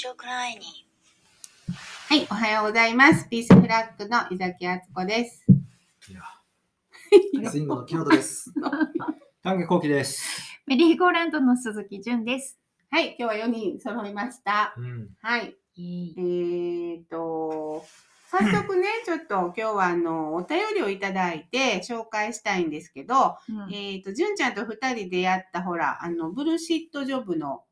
so klein. はい、おはようございます。ピースフラッグの伊崎敦子です。いや、スイングの木本です。丹下幸喜です。メリーゴーランドの鈴木純です。はい、今日は4人揃いました。うん。はい、イえーと、早速ね、ちょっと今日はあの、お便りをいただいて紹介したいんですけど、うん。えーと、純ちゃんと2人でやったほら、あの、ブルシットジョブの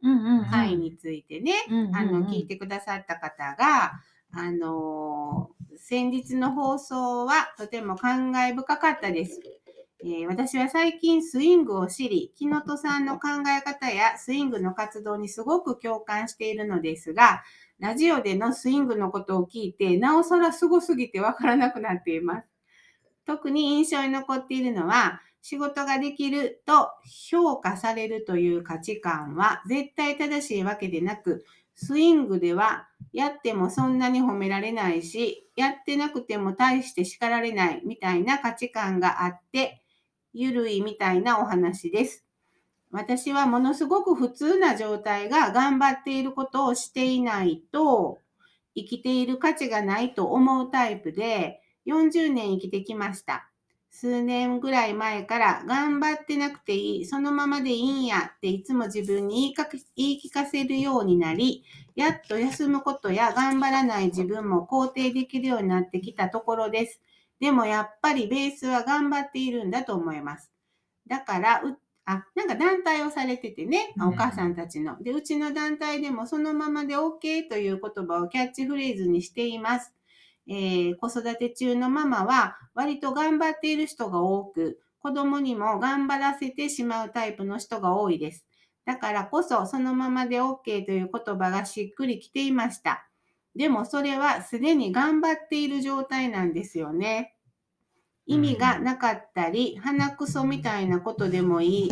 会についてね、うん。あの、聞いてくださった方が、あのー先日の放送はとても感慨深かったです。えー私は最近スイングを知り、木本さんの考え方やスイングの活動にすごく共感しているのですが、ラジオでのスイングのことを聞いて、なおさらすごすぎてわからなくなっています。特に印象に残っているのは、仕事ができると評価されるという価値観は絶対正しいわけでなく、スイングではやってもそんなに褒められないし、やってなくても大して叱られないみたいな価値観があって、ゆるいみたいなお話です。私はものすごく普通な状態が頑張っていることをしていないと、生きている価値がないと思うタイプで、40年生きてきました。数年ぐらい前から頑張ってなくていい、そのままでいいんやっていつも自分に言い聞かせるようになり、やっと休むことや頑張らない自分も肯定できるようになってきたところです。でもやっぱりベースは頑張っているんだと思います。だから、うあ、なんか団体をされててね、うんお母さんたちの。で、うちの団体でもそのままで OK という言葉をキャッチフレーズにしています。えー子育て中のママは割と頑張っている人が多く、子供にも頑張らせてしまうタイプの人が多いです。だからこそそのままで OK という言葉がしっくりきていました。でもそれはすでに頑張っている状態なんですよね。意味がなかったり、鼻くそみたいなことでもいい、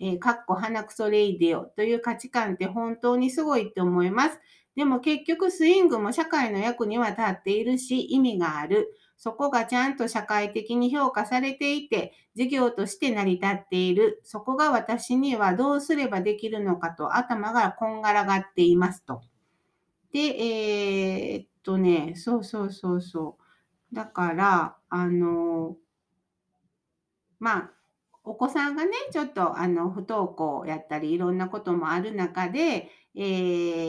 えーかっこ鼻くそレイディオという価値観って本当にすごいって思います。でも結局スイングも社会の役には立っているし意味がある。そこがちゃんと社会的に評価されていて、事業として成り立っている。そこが私にはどうすればできるのかと頭がこんがらがっていますと。で、えーっとね、そうそうそうそう。だから、あの、まあ、お子さんがね、ちょっとあの不登校やったり、いろんなこともある中で、え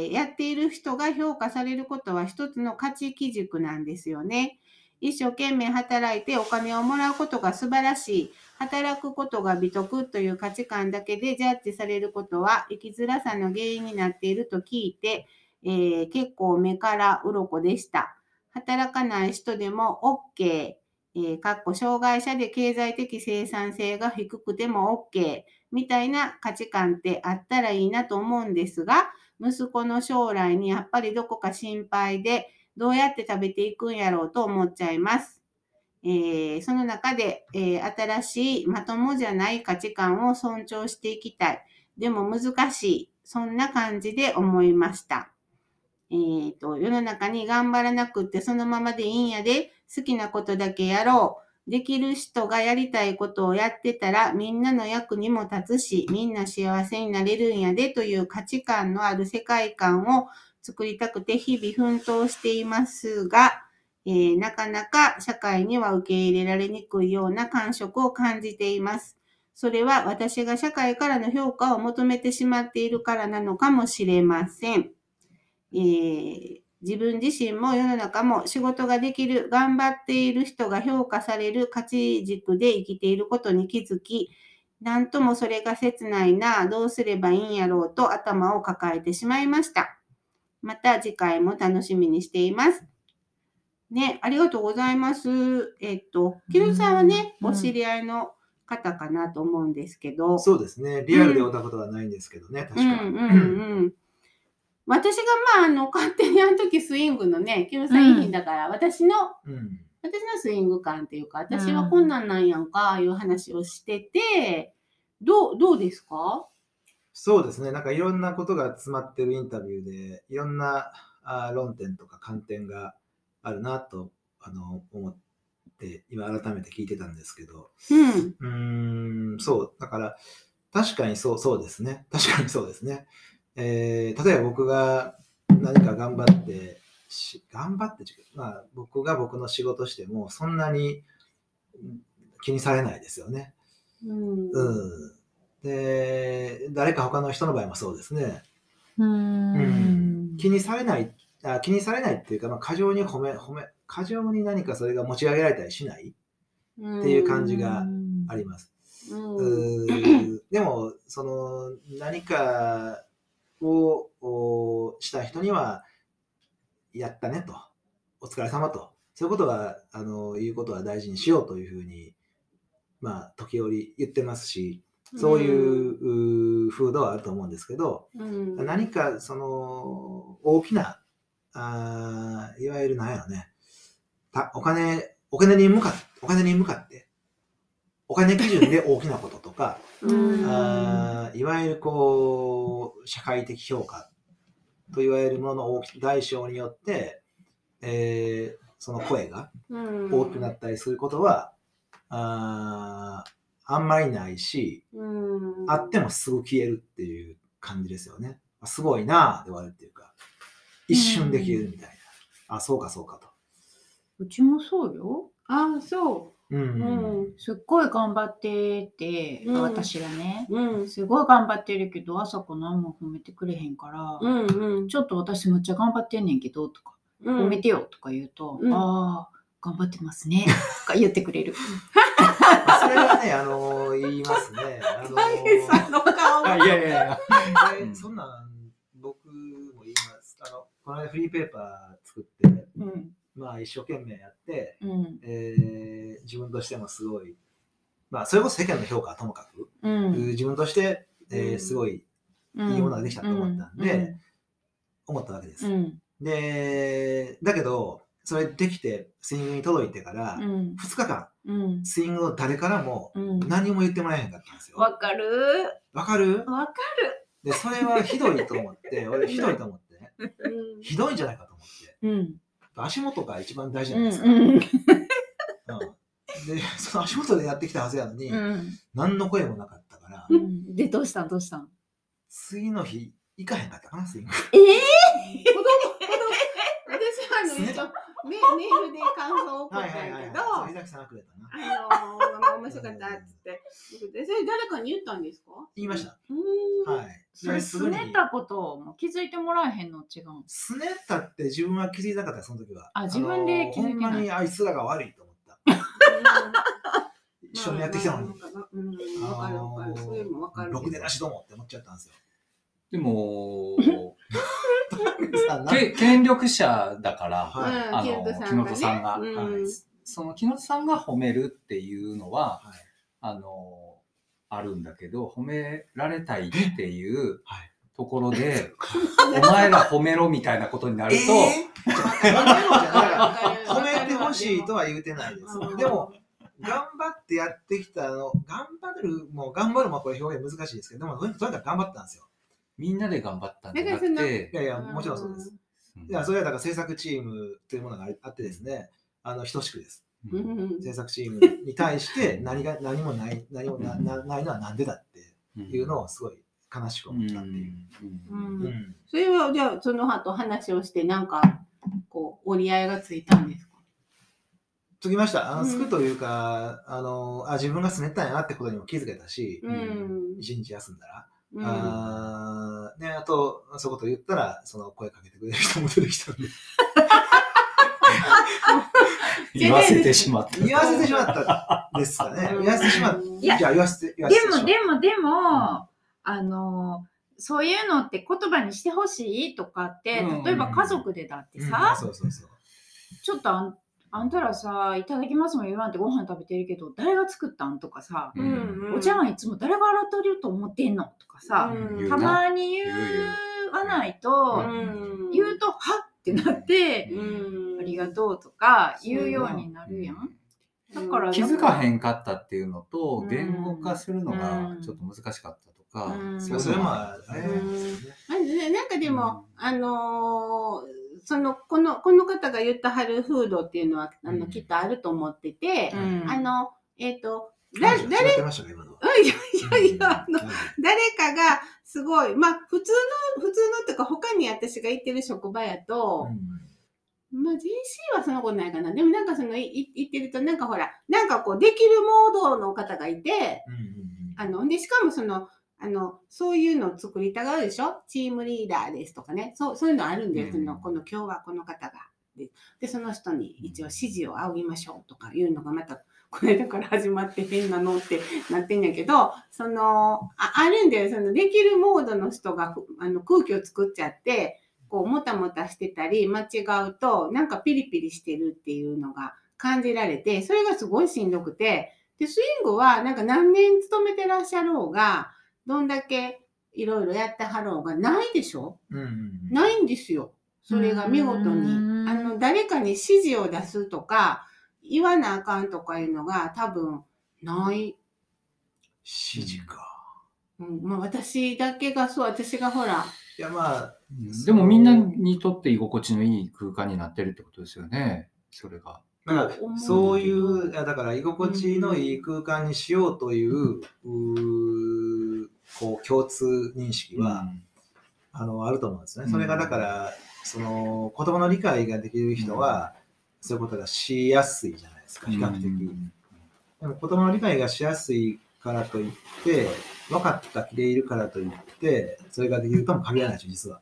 ーやっている人が評価されることは一つの価値基軸なんですよね。一生懸命働いてお金をもらうことが素晴らしい。働くことが美徳という価値観だけでジャッジされることは生きづらさの原因になっていると聞いて、えー結構目から鱗でした。働かない人でも OK。えーかっこ障害者で経済的生産性が低くても OK みたいな価値観ってあったらいいなと思うんですが、息子の将来にやっぱりどこか心配で、どうやって食べていくんやろうと思っちゃいます。えーその中で、えー新しいまともじゃない価値観を尊重していきたい。でも難しい。そんな感じで思いました。えーと、世の中に頑張らなくってそのままでいいんやで、好きなことだけやろう。できる人がやりたいことをやってたらみんなの役にも立つし、みんな幸せになれるんやでという価値観のある世界観を作りたくて日々奮闘していますが、えーなかなか社会には受け入れられにくいような感触を感じています。それは私が社会からの評価を求めてしまっているからなのかもしれません。えー自分自身も世の中も仕事ができる、頑張っている人が評価される価値軸で生きていることに気づき、なんともそれが切ないな、どうすればいいんやろうと頭を抱えてしまいました。また次回も楽しみにしています。ね、ありがとうございます。えっと、木野さんはね、うんお知り合いの方かなと思うんですけど、そうですね。リアルで会ったことはないんですけどね、確かうんうんうん。私がまあ、あの、勝手にあの時スイングのね、キムさんいいんだから、私の、うん。私のスイング感っていうか、私はこんなんなんやんか、いう話をしてて、どう、どうですか？そうですね。なんかいろんなことが詰まってるインタビューで、いろんなあー論点とか観点があるなとあの思って、今改めて聞いてたんですけど、うん。うーん、そう、だから、確かにそう、そうですね。確かにそうですね。えー例えば僕が何か頑張ってし頑張ってまあ僕が僕の仕事してもそんなにうん気にされないですよね。うん。うん、で誰か他の人の場合もそうですね。うん。気にされないあ気にされないっていうか、まあ、過剰に褒め褒め過剰に何かそれが持ち上げられたりしないっていう感じがあります。うん。うーでもその何かをおした人にはやったねと。お疲れ様と。そういうことはあの言うことは大事にしようというふうにまあ時折言ってますしそういう風土はあると思うんですけど、うん。何かその大きなあーいわゆる何やろね。たお金お金に向かってお金に向かってお金基準で大きなこととかうんあーいわゆるこう社会的評価といわれるものの大き大小によって、えーその声がうん大きくなったりすることは、あーあんまりないし、うんあってもすぐ消えるっていう感じですよね。あすごいなぁで終わるっていうか、一瞬で消えるみたいな。あ、そうかそうかと。うちもそうよ。あそううん。すっごい頑張ってて、私がね、うん。すごい頑張ってるけど、朝子何も褒めてくれへん。から、うん。うん。ちょっと私むっちゃ頑張ってん。ねん。けど、とか、褒めてよとか言うと、ああ、頑張ってますね、とか言ってくれる。それはね、あのー言いますね。あのーさん。の顔あいやいやいや、えうん。そん。なん。僕も言います。あの、この間フリーペーパー作って、うん。まあ一生懸命やって、うん。えー自分としてもすごい、まあそれこそ世間の評価はともかく、うん。自分として、えーうんすごいうんいいものができたと思ったんで、思ったわけです。うん。で、だけど、それできて、スイングに届いてから、うん。2日間、うん。スイングを誰からもうん。何も言ってもらえへんかったんですよ。わかる？わかる？わかで、それはひどいと思って、俺ひどいと思ってひどいんじゃないかと思って、るうん。足元が一番大事じゃうん。ないですか。うん。うんで、その足元でやってきたはずやのに、うん。何の声もなかったから、うん。で、どうしたん？どうしたん？次の日、行かへんかったかな、スイング。ええ子供私はあのメメールで感想を送ったんやけど、そう、伊崎さんがくれたな。あの面白かったっつって、でそれ誰かに言ったんですか？言いました。うーん。はい。それ、ですねたことも気づいてもらえへんの違うん？すねったって自分は気づいてなかった、その時は。あ自分で気づいてほんまにあいつらが悪いと思った。一緒にやってきたのに。うん、わかるわかる。それもわかるけど。ろくでなしどもって思っちゃったんですよ。でも、権力者だから、はい。うんあの木本さんがね。木本さんが。うん。はい。その木本さんが褒めるっていうのは、はい。あの、あるんだけど、褒められたいっていうはい。ところで、お前ら褒めろみたいなことになると、えー？褒めろじゃない。褒褒めてほしいとは言うてないです。うん。でも、頑張ってやってきたの、頑張る、もう頑張るもこれ表現難しいですけど、でもとにかく頑張ったんですよ。みんなで頑張ったんじゃなくいて、やいや、もちろんそうです。。うんいや、それはだから制作チームというものがあってですね、あの、等しくです。ううんん制作チームに対して何が、何もない、何もななないのはなんでだっていうのをすごい悲しく思ったっていう。ううんんそれはじゃあその後話をしてなんかこう折り合いがついたんですか？つきました。あの、うんつくというか、あの、あ、自分がすねったんやなってことにも気づけたし、うん。一日休んだら。うんあーね、あと、そういうこと言ったら、その声かけてくれる人も出てきたんで、言わせてしまった。言わせてしまったですかね。うん言わせてしまった。いやじゃあ言わせて、言わせでも、てしまった。でも、でも、あの、そういうのって言葉にしてほしいとかって、うん例えば家族でだってうんさ、そうそうそう。ちょっとあんあんたらさ、いただきますも言わんってご飯食べてるけど、誰が作ったん？とかさ、うんお茶碗いつも誰が洗ってると思ってんの？とかさ、うん。たまに言言う言わないと、うん。言うと、はっってなって、うん。ありがとうとか言うようになるやん。だから気づかへんかったっていうのと、うん。言語化するのがうん。ちょっと難しかったとか、うん。そうそれもあれうんですよね。まずねなんかでも、あのーそのこのこの方が言った春フードっていうのはあの、うん。きっとあると思ってて、うん。あのえっ、と誰誰かがすごい。まあ、普通の、普通のっていうか、他に私が行ってる職場やと、まあ、JC はそんなことないかな。でもなんかその、いってると、なんかほら、なんかこう、できるモードの方がいて、あの、で、しかもその、あの、そういうのを作りたがるでしょ？チームリーダーですとかね。そう、そういうのあるんです。うんその、この今日はこの方が。で、でその人に一応指示を仰ぎましょうとかいうのがまた、これだから始まって変なのって なってんやけど、その、ああるんだよ。その、できるモードの人がふあの空気を作っちゃって、こう、もたもたしてたり、間違うと、なんかピリピリしてるっていうのが感じられて、それがすごいしんどくて、で、スイングは、なんか何年勤めてらっしゃろうが、どんだけいろいろやってはろうがないでしょ？うんうんうんないんですよ。それが見事うに。んあの、誰かに指示を出すとか、言わなあかんとかいうのが多分ない。指示か。うん、まあ私だけがそう、私がほら、いやまあ、うんでもみんなにとって居心地のいい空間になってるってことですよね。それが。なんかそういう、いやだから居心地のいい空間にしようという、うーこう共通認識は、あのあると思うんですね。うんそれがだから、その子供の理解ができる人は、そういうことがしやすいじゃないですか、比較的。うんでも子供の理解がしやすいからといって、分かった気でいるからといって、それができるとも限らないでしょ、実は。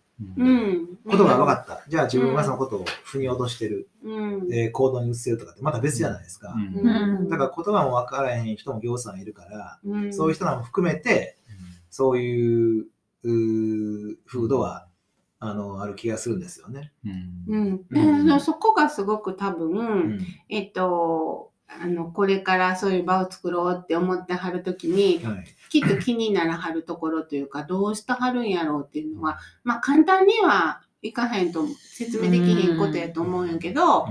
ことが分かった。じゃあ自分がそのことを腑に落としてる、うん。えー行動に移せるとかってまた別じゃないですか。うんうんだから言葉も分からへん人も行さんいるから、うん、そういう人らも含めて、そういう風土は、あの、ある気がするんですよね。うん。うん。うん。でそこがすごく多分、うん。えっと、あの、これからそういう場を作ろうって思ってはるときに、はい。きっと気にならはるところというか、どうしてはるんやろうっていうのは、まあ簡単にはいかへんと、説明できへんことやと思うんやけど、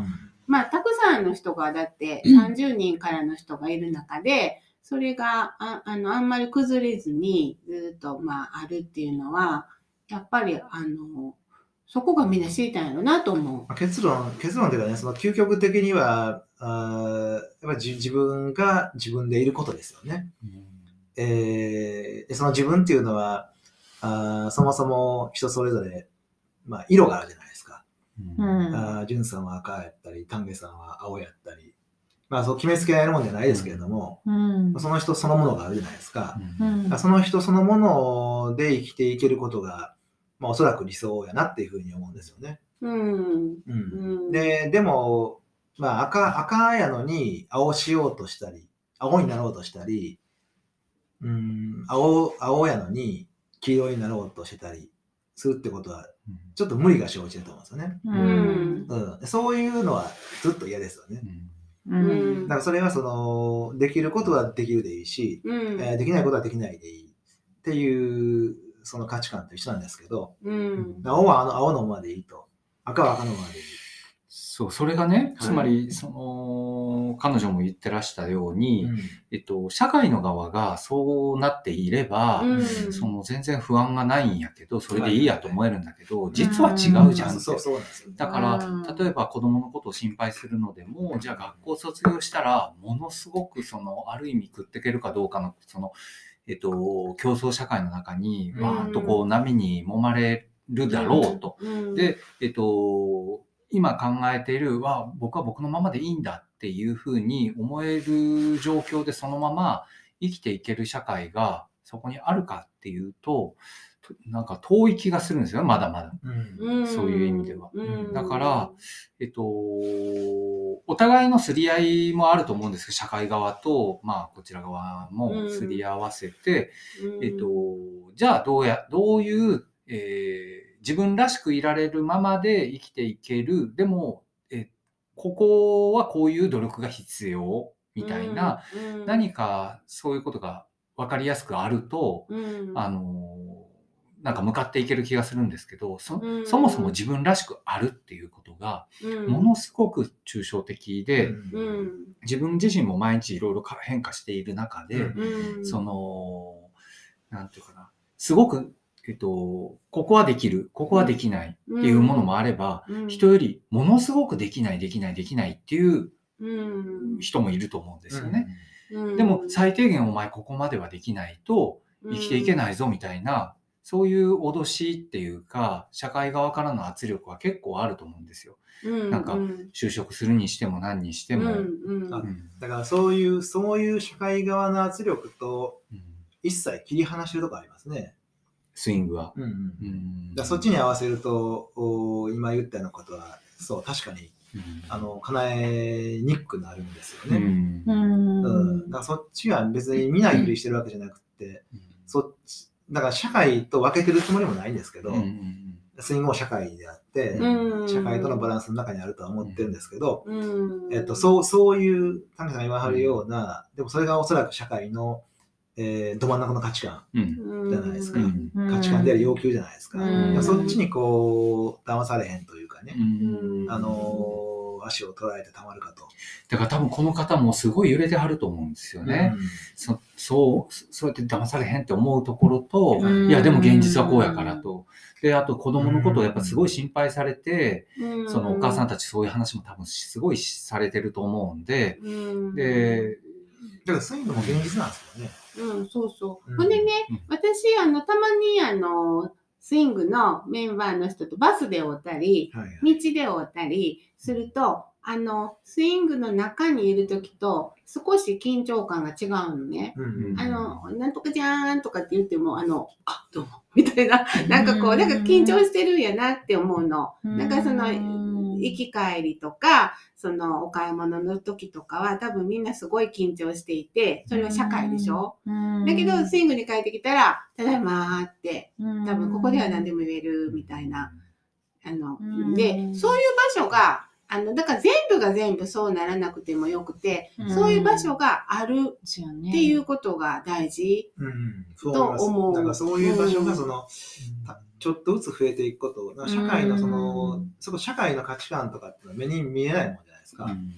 まあたくさんの人が、だって30人からの人がいる中で、それがああのあんまり崩れずにずっとまああるっていうのは、やっぱりあの、そこがみんな知りたいんやろなと思まあ結論、結論というかね、その究極的には、あーやっぱり自自分が自分でいることですよね。えーでその自分っていうのは、あーそもそも人それぞれ、まあ、色があるじゃないですか。うんあー、ジュンさんは赤やったり、丹下さんは青やったり、まあ、そう決めつけられるもんじゃないですけれども、うんその人そのものがあるじゃないですか。うんその人そのもので生きていけることが、まあ、おそらく理想やなっていうふうに思うんですよね。う。うん。うんうん、で、でも、まあ赤、赤やのに青しようとしたり、青になろうとしたり、うん、青、青やのに黄色になろうとしてたりするってことは、ちょっと無理が生じると思うんですよね。うんうん。そういうのはずっと嫌ですよね。うんだからそれはその、できることはできるでいいし、うん。えーできないことはできないでいいっていう、その価値観と一緒なんですけど、うん。青はあの青のままでいいと。赤は赤のままでいい。そう、それがね、はい。つまり、その、彼女も言ってらしたように、うん。えっと、社会の側がそうなっていれば、うん。その全然不安がないんやけど、それでいいやと思えるんだけど、実は違うじゃんって。そうそうなんですよ。だかうん。ら、例えば子供のことを心配するのでも、じゃあ学校卒業したら、ものすごくその、ある意味食っていけるかどうかの、その、えっと、競争社会の中に、うん。わーっとこう波に揉まれるだろうと。うん、で、えっと、今考えている、わ、僕は僕のままでいいんだっていうふうに思える状況でそのまま生きていける社会がそこにあるかっていうと、となんか遠い気がするんですよ、まだまだ。うん。うん、そういう意味では。うん。だから、えっと、お互いのすり合いもあると思うんです。けど、社会側と、まあ、こちら側もすり合わせて、うん。えっと、じゃあどうや、どういう、えー自分らしくいられるままで生きていける、でも、えここはこういう努力が必要、みたいな、、うん何かそういうことが分かりやすくあると、うん、あの、なんか向かっていける気がするんですけど、そうん。そもそも自分らしくあるっていうことが、うん、ものすごく抽象的で、うん、自分自身も毎日いろいろ変化している中で、うん。うん、その、なんていうかな、すごく、えっと、ここはできる、ここはできないっていうものもあれば、うん、人よりものすごくできない、できない、できないっていううん、人もいると思うんですよね。うん、でも、最低限お前ここまではできないと生きていけい。ないぞみたいなそういう脅しっていうか、社会側からの圧力は結構あると思うんですよ。うんなんかうん就職するにしても何にしてうんも。うんあうんだからそういう、そういう社会側の圧力とうん一切切り離してるとこありますね。スイングは。うんうんそっちに合わせると、お今言ったようなことは、そう、確かに、うん。あの、叶えにくくなるんですようね。ん。うん。うん。だからそっちは別に見ないふりしてるわけじゃなくて、そっち、だから社会と分けてるつもりもないんですけど、うんうんスイングも社会であって、うん。社会とのバランスの中にあるとは思ってるんですけど、うん。えっと、そう、そういう、谷さんが言わはるような、でもそれがおそらく社会の、えーど真ん中の価値観、うん。じゃないですか。うん。価値観である要求じゃないですか。そっちにこう、騙されへんというかね、うん。あのー足を捉えてたまるかと。だから多分この方もすごい揺れてはると思うんですよね。そそう、そうやって騙されへんって思うところと、うん。いやでも現実はこうやからと。で、あと子供のことをやっぱすごい心配されて、うん。そのお母さんたちそういう話も多分すごいされてると思うんで、うん。で、だからスイングも現実なんですよね。うん、そうそう。うんほんでねうん、私、あの、たまに、あの、スイングのメンバーの人とバスで会ったり、はいはい。道で会ったりすると、あの、スイングの中にいるときと少し緊張感が違うのね。うんうんあの、なんとかじゃーんとかって言っても、あの、あ、どうも、みたいな、なんかこう、なんか緊張してるんやなって思うの。なんかその、行き帰りとか、そのお買い物の時とかは多分みんなすごい緊張していて、それは社会でしょ？だけど、スイングに帰ってきたら、ただいまーって、多分ここでは何でも言えるみたいな。あのうん、で、そういう場所が、あの、だから全部が全部そうならなくてもよくて、そういう場所がある。っていうことが大事。と思うだからそういう場所うんがその、たちょっとずつ増えていくこと、社会のその、うんそこ社会の価値観とかって目に見えないもんじゃないですか。うん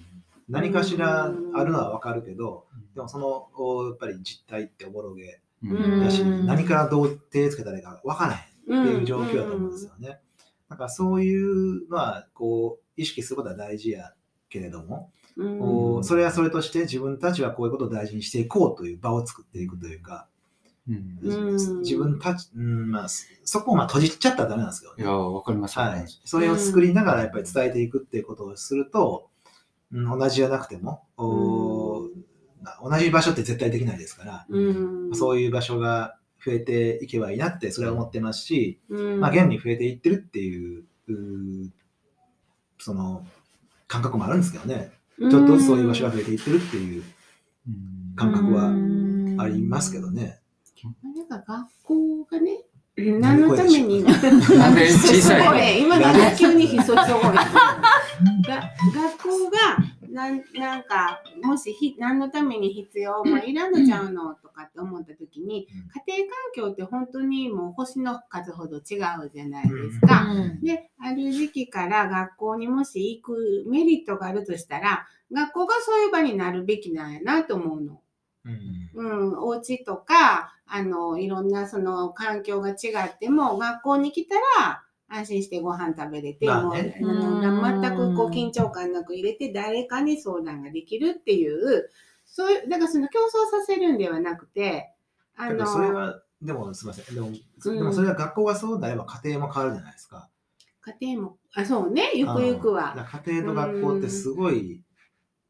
何かしらあるのはわかるけど、でもそのおやっぱり実態っておぼろげうんだし、うん何からどう手つけたらいいかわからへんっていう状況だと思うんですよ。よね。だからそういうのはこう意識することは大事やけれども、うんそれはそれとして自分たちはこういうことを大事にしていこうという場を作っていくというか、うんうん自分たち、うんまあ、そこをまあ閉じちゃったらダメなんですよね。いや、わかります。はいそれを作りながらやっぱり伝えていくっていうことをすると、うん、同じじゃなくても、お同じ場所って絶対できないですから、うんそういう場所が増えていけばいいなってそれは思ってますし、うん。まあ、現に増えていってるっていうその感覚もあるんですけどね。ちょっとずつそういう場所が増えていってるっていううん感覚はうん。ありますけどね。なんか学校がね、何のために、なんで小さいすごい今なんか急にひそひそ声がが学校がなんなんかもしひ何のために必要もういらんのちゃうのとかって思った時に家庭環境って本当にもう星の数ほど違うじゃないですか。うんで、ある時期から学校にもし行くメリットがあるとしたら、学校がそういう場になるべきなんやなと思うの。うんうん、お家とか、あの、いろんなその環境が違っても、学校に来たら、安心してご飯食べれて、まあね。全くこう緊張感なく入れて、誰かに相談ができるっていう、そういう、だからその競争させるんではなくて、あの、それはでもすみません。でも,、でもそれは学校がそうなれば家庭も変わるじゃないですか。家庭も、あ、そうね、ゆくゆくは。家庭と学校ってすごい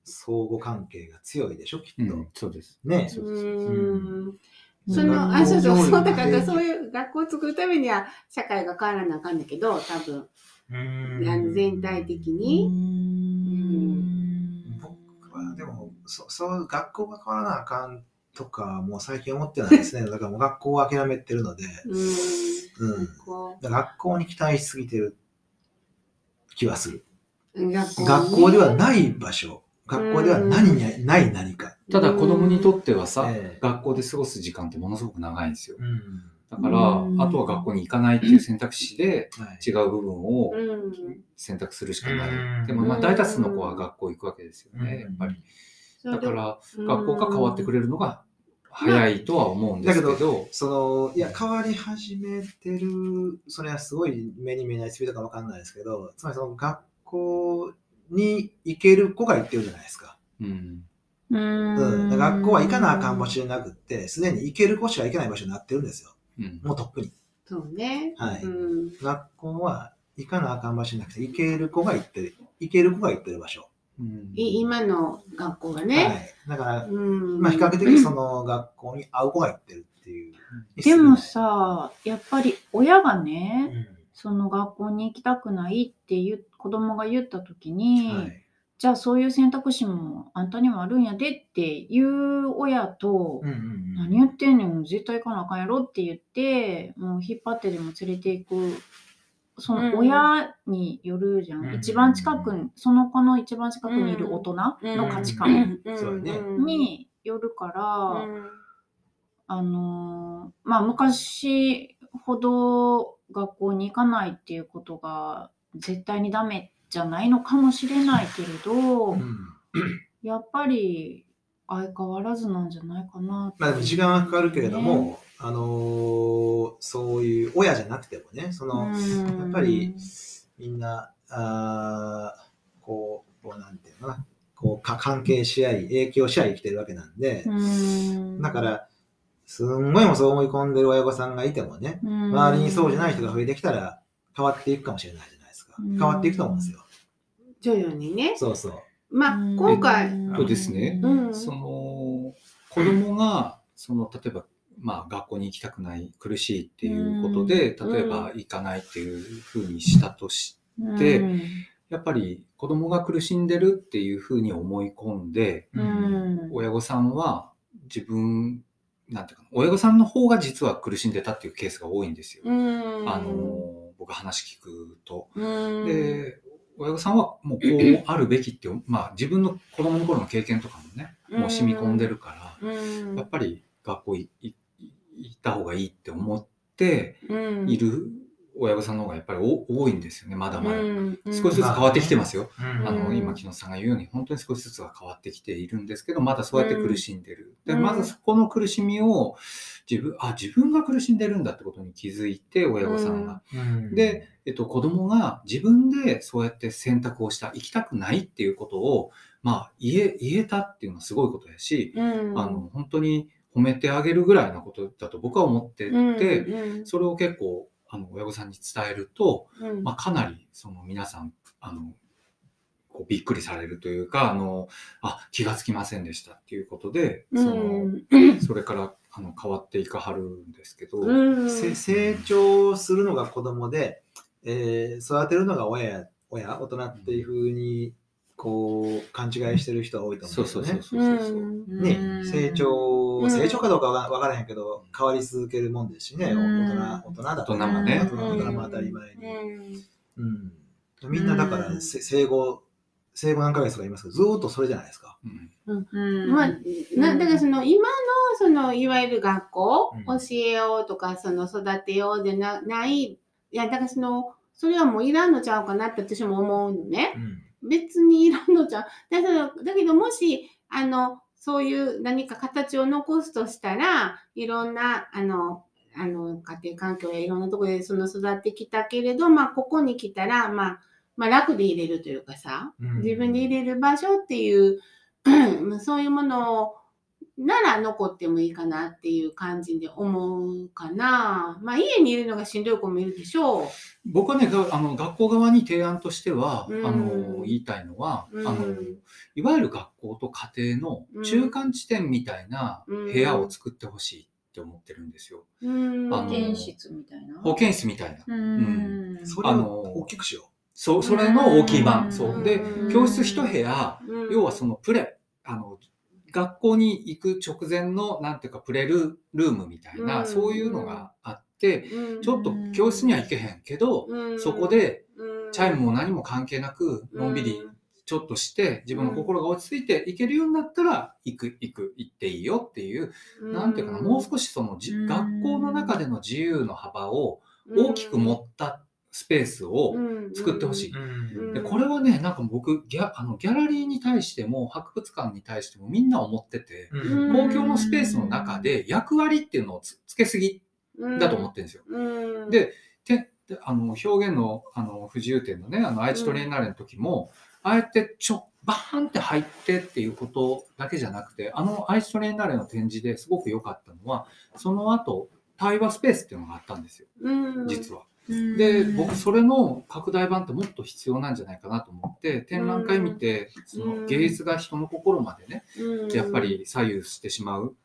相互関係が強いでしょきっと。うん。そうです。ね。そううですうんその、あ、そうそう、うん。そう、だからそういう学校を作るためには社会が変わらなあかんだけど、多分、あの全体的に。僕はでもそそう学校が変わらなあかんとかもう最近思ってないですね。だからもう学校を諦めてるので、うーん、学校に期待しすぎてる気はする。う学校,、学校ではない場所。学校では何にない何か、ただ子供にとってはさ、ええ学校で過ごす時間ってものすごく長いんですよ。うん。だから、うん。あとは学校に行かないっていう選択肢ではい。違う部分をうん、選択するしかない。うん。でもまあうん大多数の子は学校行くわけですよね、うん。やっぱり。だからうん。学校が変わってくれるのが早いとは思うんですけど、そのいや変わり始めてるそれはすごい目に見えないスピードかわかんないですけどつまりその学校に行ける子が行ってるじゃないですか。うんうん、学校は行かなあかん場所じゃなくって、すでに行ける子しか行けない場所になってるんですよ。うんもうとっくに。そうね。はいうん。学校は行かなあかん場所じゃなくて、行ける子が行ってる、行ける子が行ってる場所。うんい今の学校がはね。い。だから、うん。まあ比較的その学校に会う子が行ってるっていう。でも、さ、やっぱり親がね、うんその学校に行きたくないっていう子供が言った時に、はい。じゃあそういう選択肢もあんたにもあるんやでっていう親と、うんうんうん。何言ってんねん、絶対行かなあかんやろって言って、もう引っ張ってでも連れていく、その親によるじゃん。うん一番近くに、その子の一番近くにいる大人の価値観。うんそうねによるから、うん。あのーまあ昔ほど学校に行かないっていうことが絶対にダメじゃないのかもしれないけれど、うん。やっぱり相変わらずなんじゃないかなまあでも時間はかかるけれども、あのーそういう親じゃなくてもね、その、やっぱりみんな、あーこう、こうなんていうのかな、こうか関係し合い、影響し合い生きてるわけなんで、うん。だから、すんごいもそう思い込んでる親御さんがいてもね、周りにそうじゃない人が増えてきたら変わっていくかもしれない変わっていくと思うんですよ。徐々にね。そうそう。まあ、今回、そうですね。うん。その子供がその例えばまあ学校に行きたくない苦しいっていうことでうん。例えば行かないっていうふうにしたとしでうん。やっぱり子供が苦しんでるっていうふうに思い込んでうん。親御さんは自分なんていうかな親御さんの方が実は苦しんでたっていうケースが多いんですよ。うん。あの僕話聞くと。うん。で親御さんはもうこうあるべきって、まあ、自分の子供の頃の経験とかもねもう染み込んでるから、うん。やっぱり学校行った方がいいって思ってうん。いる親御さんの方がやっぱりお多いんですよねまだまだ。うん少しずつ変わってきてますよ。うんあのうん今木野さんが言うように本当に少しずつは変わってきているんですけどまだそうやって苦しんでる。でうんまずそこの苦しみを自分あ自分が苦しんでるんだってことに気づいて親御さんが。うんで、えっと、子供が自分でそうやって選択をした行きたくないっていうことを、まあ、言え言えたっていうのはすごいことやし、うんあの本当に褒めてあげるぐらいのことだと僕は思ってて、うんそれを結構あの親御さんに伝えると、うん。まあ、かなりその皆さんあのこうびっくりされるというかあのあ気がつきませんでしたっていうことでその、うん。そ れからあの変わっていかはるんですけど、成長するのが子供で、えー育てるのが親や親大人っていうふうにこう勘違いしてる人が多いと思そううんですよね。そうそうそうそう。うんねうん。成長、うん。成長かどうかわわからへんけど変わり続けるもんですしね、うん。大人大人だと大人もね。大人も当たり前に、うん。うん、みんなだから、うん。せ生後生後何ヶ月とか言いますけどずーっとそれじゃないですか。うん。うん。まあ、なだからその今のそのいわゆる学校、うん。教えようとかその育てようでなないいやだからそのそれはもういらんのちゃうかなって私も思うのね。うん別にいらんのじゃん。だけど、だけどもし、あの、そういう何か形を残すとしたら、いろんな、あの、あの、家庭環境やいろんなところでその育ってきたけれど、まあ、ここに来たら、まあ、まあ、楽で入れるというかさ、うん自分で入れる場所っていう、ま あそういうものを、なら残ってもいいかなっていう感じで思うかな。まあ、家にいるのがしんどい子もいるでしょう。僕はねがあの学校側に提案としては、うんあの言いたいのは、うんあのいわゆる学校と家庭の中間地点みたいな部屋を作ってほしいって思ってるんですよ。保健室みたいな。保健室みたいな。うん。それあのを大きくしよそうそれの大きい版。うんそうでうん教室一部屋うん要はそのプレあの学校に行く直前のなんていうかプレルルームみたいな、うん。そういうのがあってうん。ちょっと教室には行けへんけど、うん。そこでうん。チャイムも何も関係なくのんびりちょっとして自分の心が落ち着いて行けるようになったら行く行く行っていいよっていう、なんていうかなもう少しその学校の中での自由の幅を大きく持ったスペースを作ってほしい。うんでこれはねなんか僕ギャあのギャラリーに対しても博物館に対してもみんな思っててう。うん公共のスペースの中で役割っていうのをつつけすぎだと思ってるんですよ。うんでてであの表現のあの不自由展のねあの愛知トレーナーレの時も、ああやってちょバーンって入ってっていうことだけじゃなくてあの愛知トレーナーレの展示ですごく良かったのはその後対話スペースっていうのがあったんですよ、うん。実は。うん。で、僕、それの拡大版ってもっと必要なんじゃないかなと思って、展覧会見て、その芸術が人の心までね、うん。やっぱ、り左右してしまう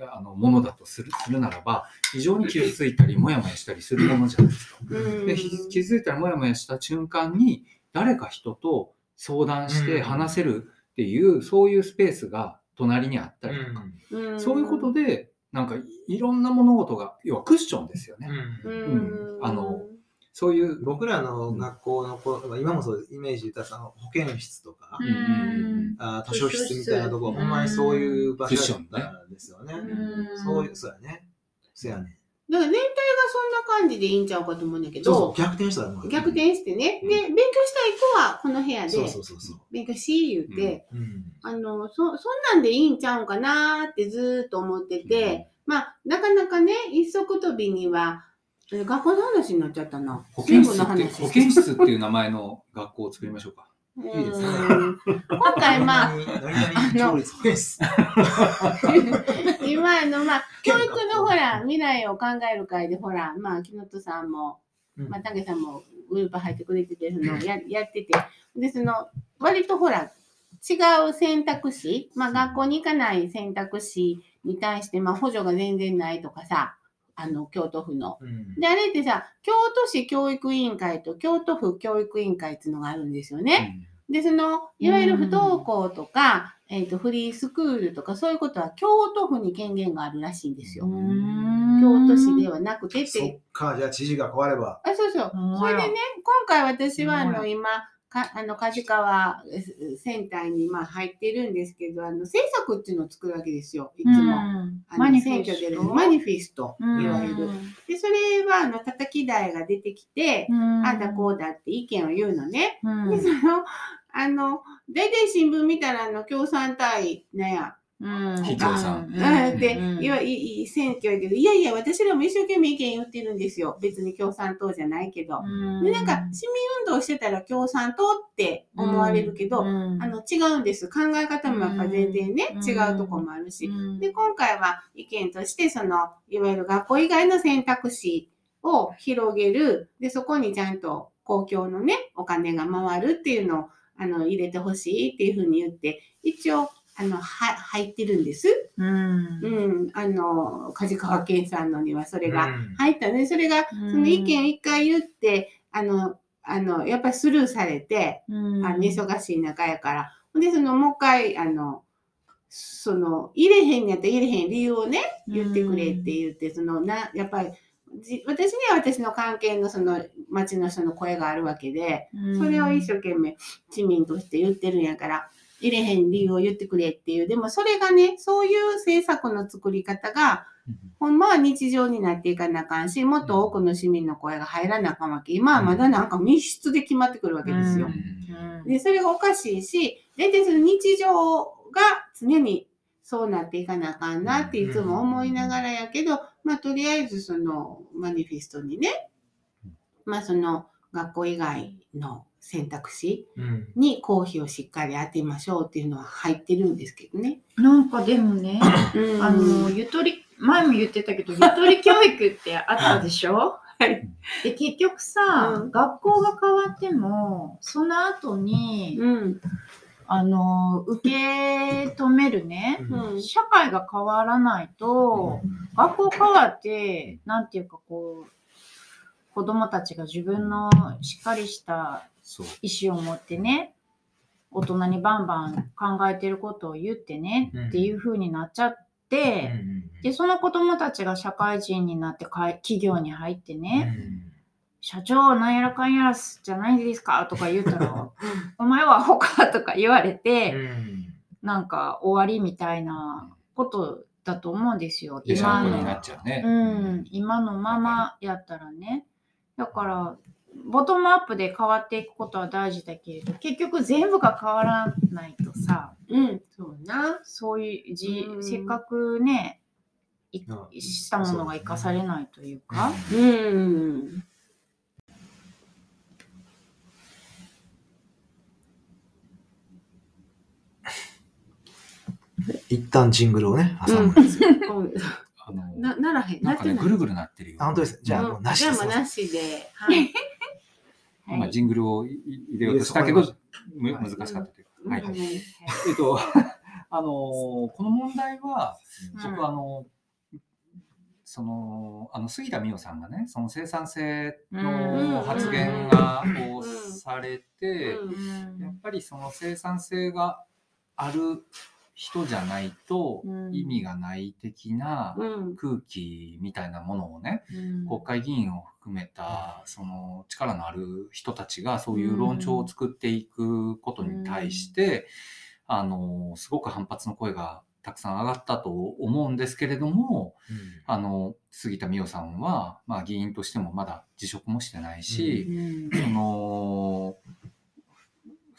あのものだとするするならば、非常に傷ついたり、もやもやしたりするものじゃないですか。うん、で、ひ傷ついたり、もやもやした瞬間に、誰か人と相談して話せるっていう、そういうスペースが隣にあったりとか、うん。そういうことで、なんかいろんな物事が、要はクッションですよね。うん、うん。あのそういう、僕らの学校の子、まあ今もそうイメージ言ったら保健室とか、うん。あー図書室みたいなところ、うん。ほんまにそういう場所だったんですよね。うんそういう、そうやね。そうやね。だから年体がそんな感じでいいんちゃうかと思うんだけど、そうそう、逆転したらもう。逆転してね、うん。で、勉強したい子はこの部屋そうでそうそうそう。勉強し言って、うん。あの、そ、そんなんでいいんちゃうんかなーってずーっと思ってて、まあ、なかなかね、一足飛びには、え学校の話になっちゃったな。保健室って、保健室っていう名前の学校を作りましょうか。いいですね。うん今回まあ、何々何々調律保健室。今あの、まあ、教育のほら、未来を考える会でほら、まあ、木本さんも、うん。まあ、竹さんもグループ入ってくれてて、そのややってて、で、その、割とほら、違う選択肢、まあ、学校に行かない選択肢に対して、まあ、補助が全然ないとかさ、あの、京都府の。うんで、あれってさ、京都市教育委員会と京都府教育委員会っていうのがあるんですよね。で、その、いわゆる不登校とか、えっ、と、フリースクールとか、そういうことは京都府に権限があるらしいんですよ。京都市ではなくてっ。そってか、じゃあ知事が変われば。あ、そうそう。うんそれでね、今回私は、あの、うん今、かあの、梶川えセンターに、まあ、入ってるんですけど、あの、政策っていうのを作るわけですよ。いつも。あのマニフェ選挙でストマニフェスト、うんいわゆる。で、それは、あの、叩き台が出てきて、ああだこうだって意見を言うのね。うんで、その、あの、大体新聞見たら、あの、共産党、なんや、うん。非共産うん。うん。で、うん。いわいい選挙やけど、いやいや、私らも一生懸命意見言ってるんですよ。別に共産党じゃないけど。うん。で、なんか、市民運動してたら共産党って思われるけど、うん。あの、違うんです。考え方もやっぱ全然ね、うん。違うとこもあるし。うん。で、今回は意見として、その、いわゆる学校以外の選択肢を広げる。で、そこにちゃんと公共のね、お金が回るっていうのを、あの、入れてほしいっていうふうに言って、一応、あの、は、入ってるんです。うんうん。あの、梶川健さんのにはそれがうん入ったね。それが、その意見一回言って、あの、あの、やっぱりスルーされて、うんあの忙しい中やから。ほんで、その、もう一回、あの、その、入れへんやったら入れへん理由をね、言ってくれって言って、その、な、やっぱり、じ私には私の関係のその町の人の声があるわけで、それを一生懸命市民として言ってるんやから、入れへん理由を言ってくれっていう。でもそれがね、そういう政策の作り方が、ほんまは日常になっていかなあかんし、もっと多くの市民の声が入らなあかんわけ。今はまだなんか密室で決まってくるわけですよ。うんで、それがおかしいし、大体その日常が常にそうなっていかなあかんなっていつも思いながらやけど、まあとりあえずそのマニフェストにね、まあその学校以外の選択肢うんに公費をしっかり当てましょうっていうのは入ってるんですけどね。なんかでもね、うんあの、ゆとり、前も言ってたけど、ゆとり教育ってあったでしょ？はい。で、結局さ、うん学校が変わっても、その後に、うん。あの、受け止めるね、うん。社会が変わらないと、学校変わって、なんていうかこう、子供たちが自分のしっかりした。意思を持ってね、大人にバンバン考えてることを言ってね、うんっていう風になっちゃって、で、その子供たちが社会人になって企業に入ってね、社長、なんやらかんやらすじゃないですかとか言ったら、お前はアホかとか言われて、なんか終わりみたいなことだと思うんですよ。今のブになっちゃうね。うん、今のままやったらね。だから、ボトムアップで変わっていくことは大事だけれど、結局全部が変わらないとさ、うん。そうな。そういうじ、うんせっかくね、したものが生かされないというか、うん。一旦ジングルをね、挟むんですよ。うんあのなならへん。なんかね、ぐるぐるなってるよ。あ本当ですじゃあうんもうなしじゃあもうなしで。はい。今、ジングルをい入れようとしたけど、むはい難しかったというか。はい。うん。えっと、あのーこの問題は、うん。僕あの、その、あの、杉田美桜さんがね、その生産性の発言がうん。をされて、うん。やっぱりその生産性がある人じゃないとうん。意味がない的なうん。空気みたいなものをね、うん。国会議員を含めたその力のある人たちがそういう論調を作っていくことに対して、あのすごく反発の声がたくさん上がったと思うんですけれどもあの杉田水脈さんは、まあ、議員としてもまだ辞職もしてないし、その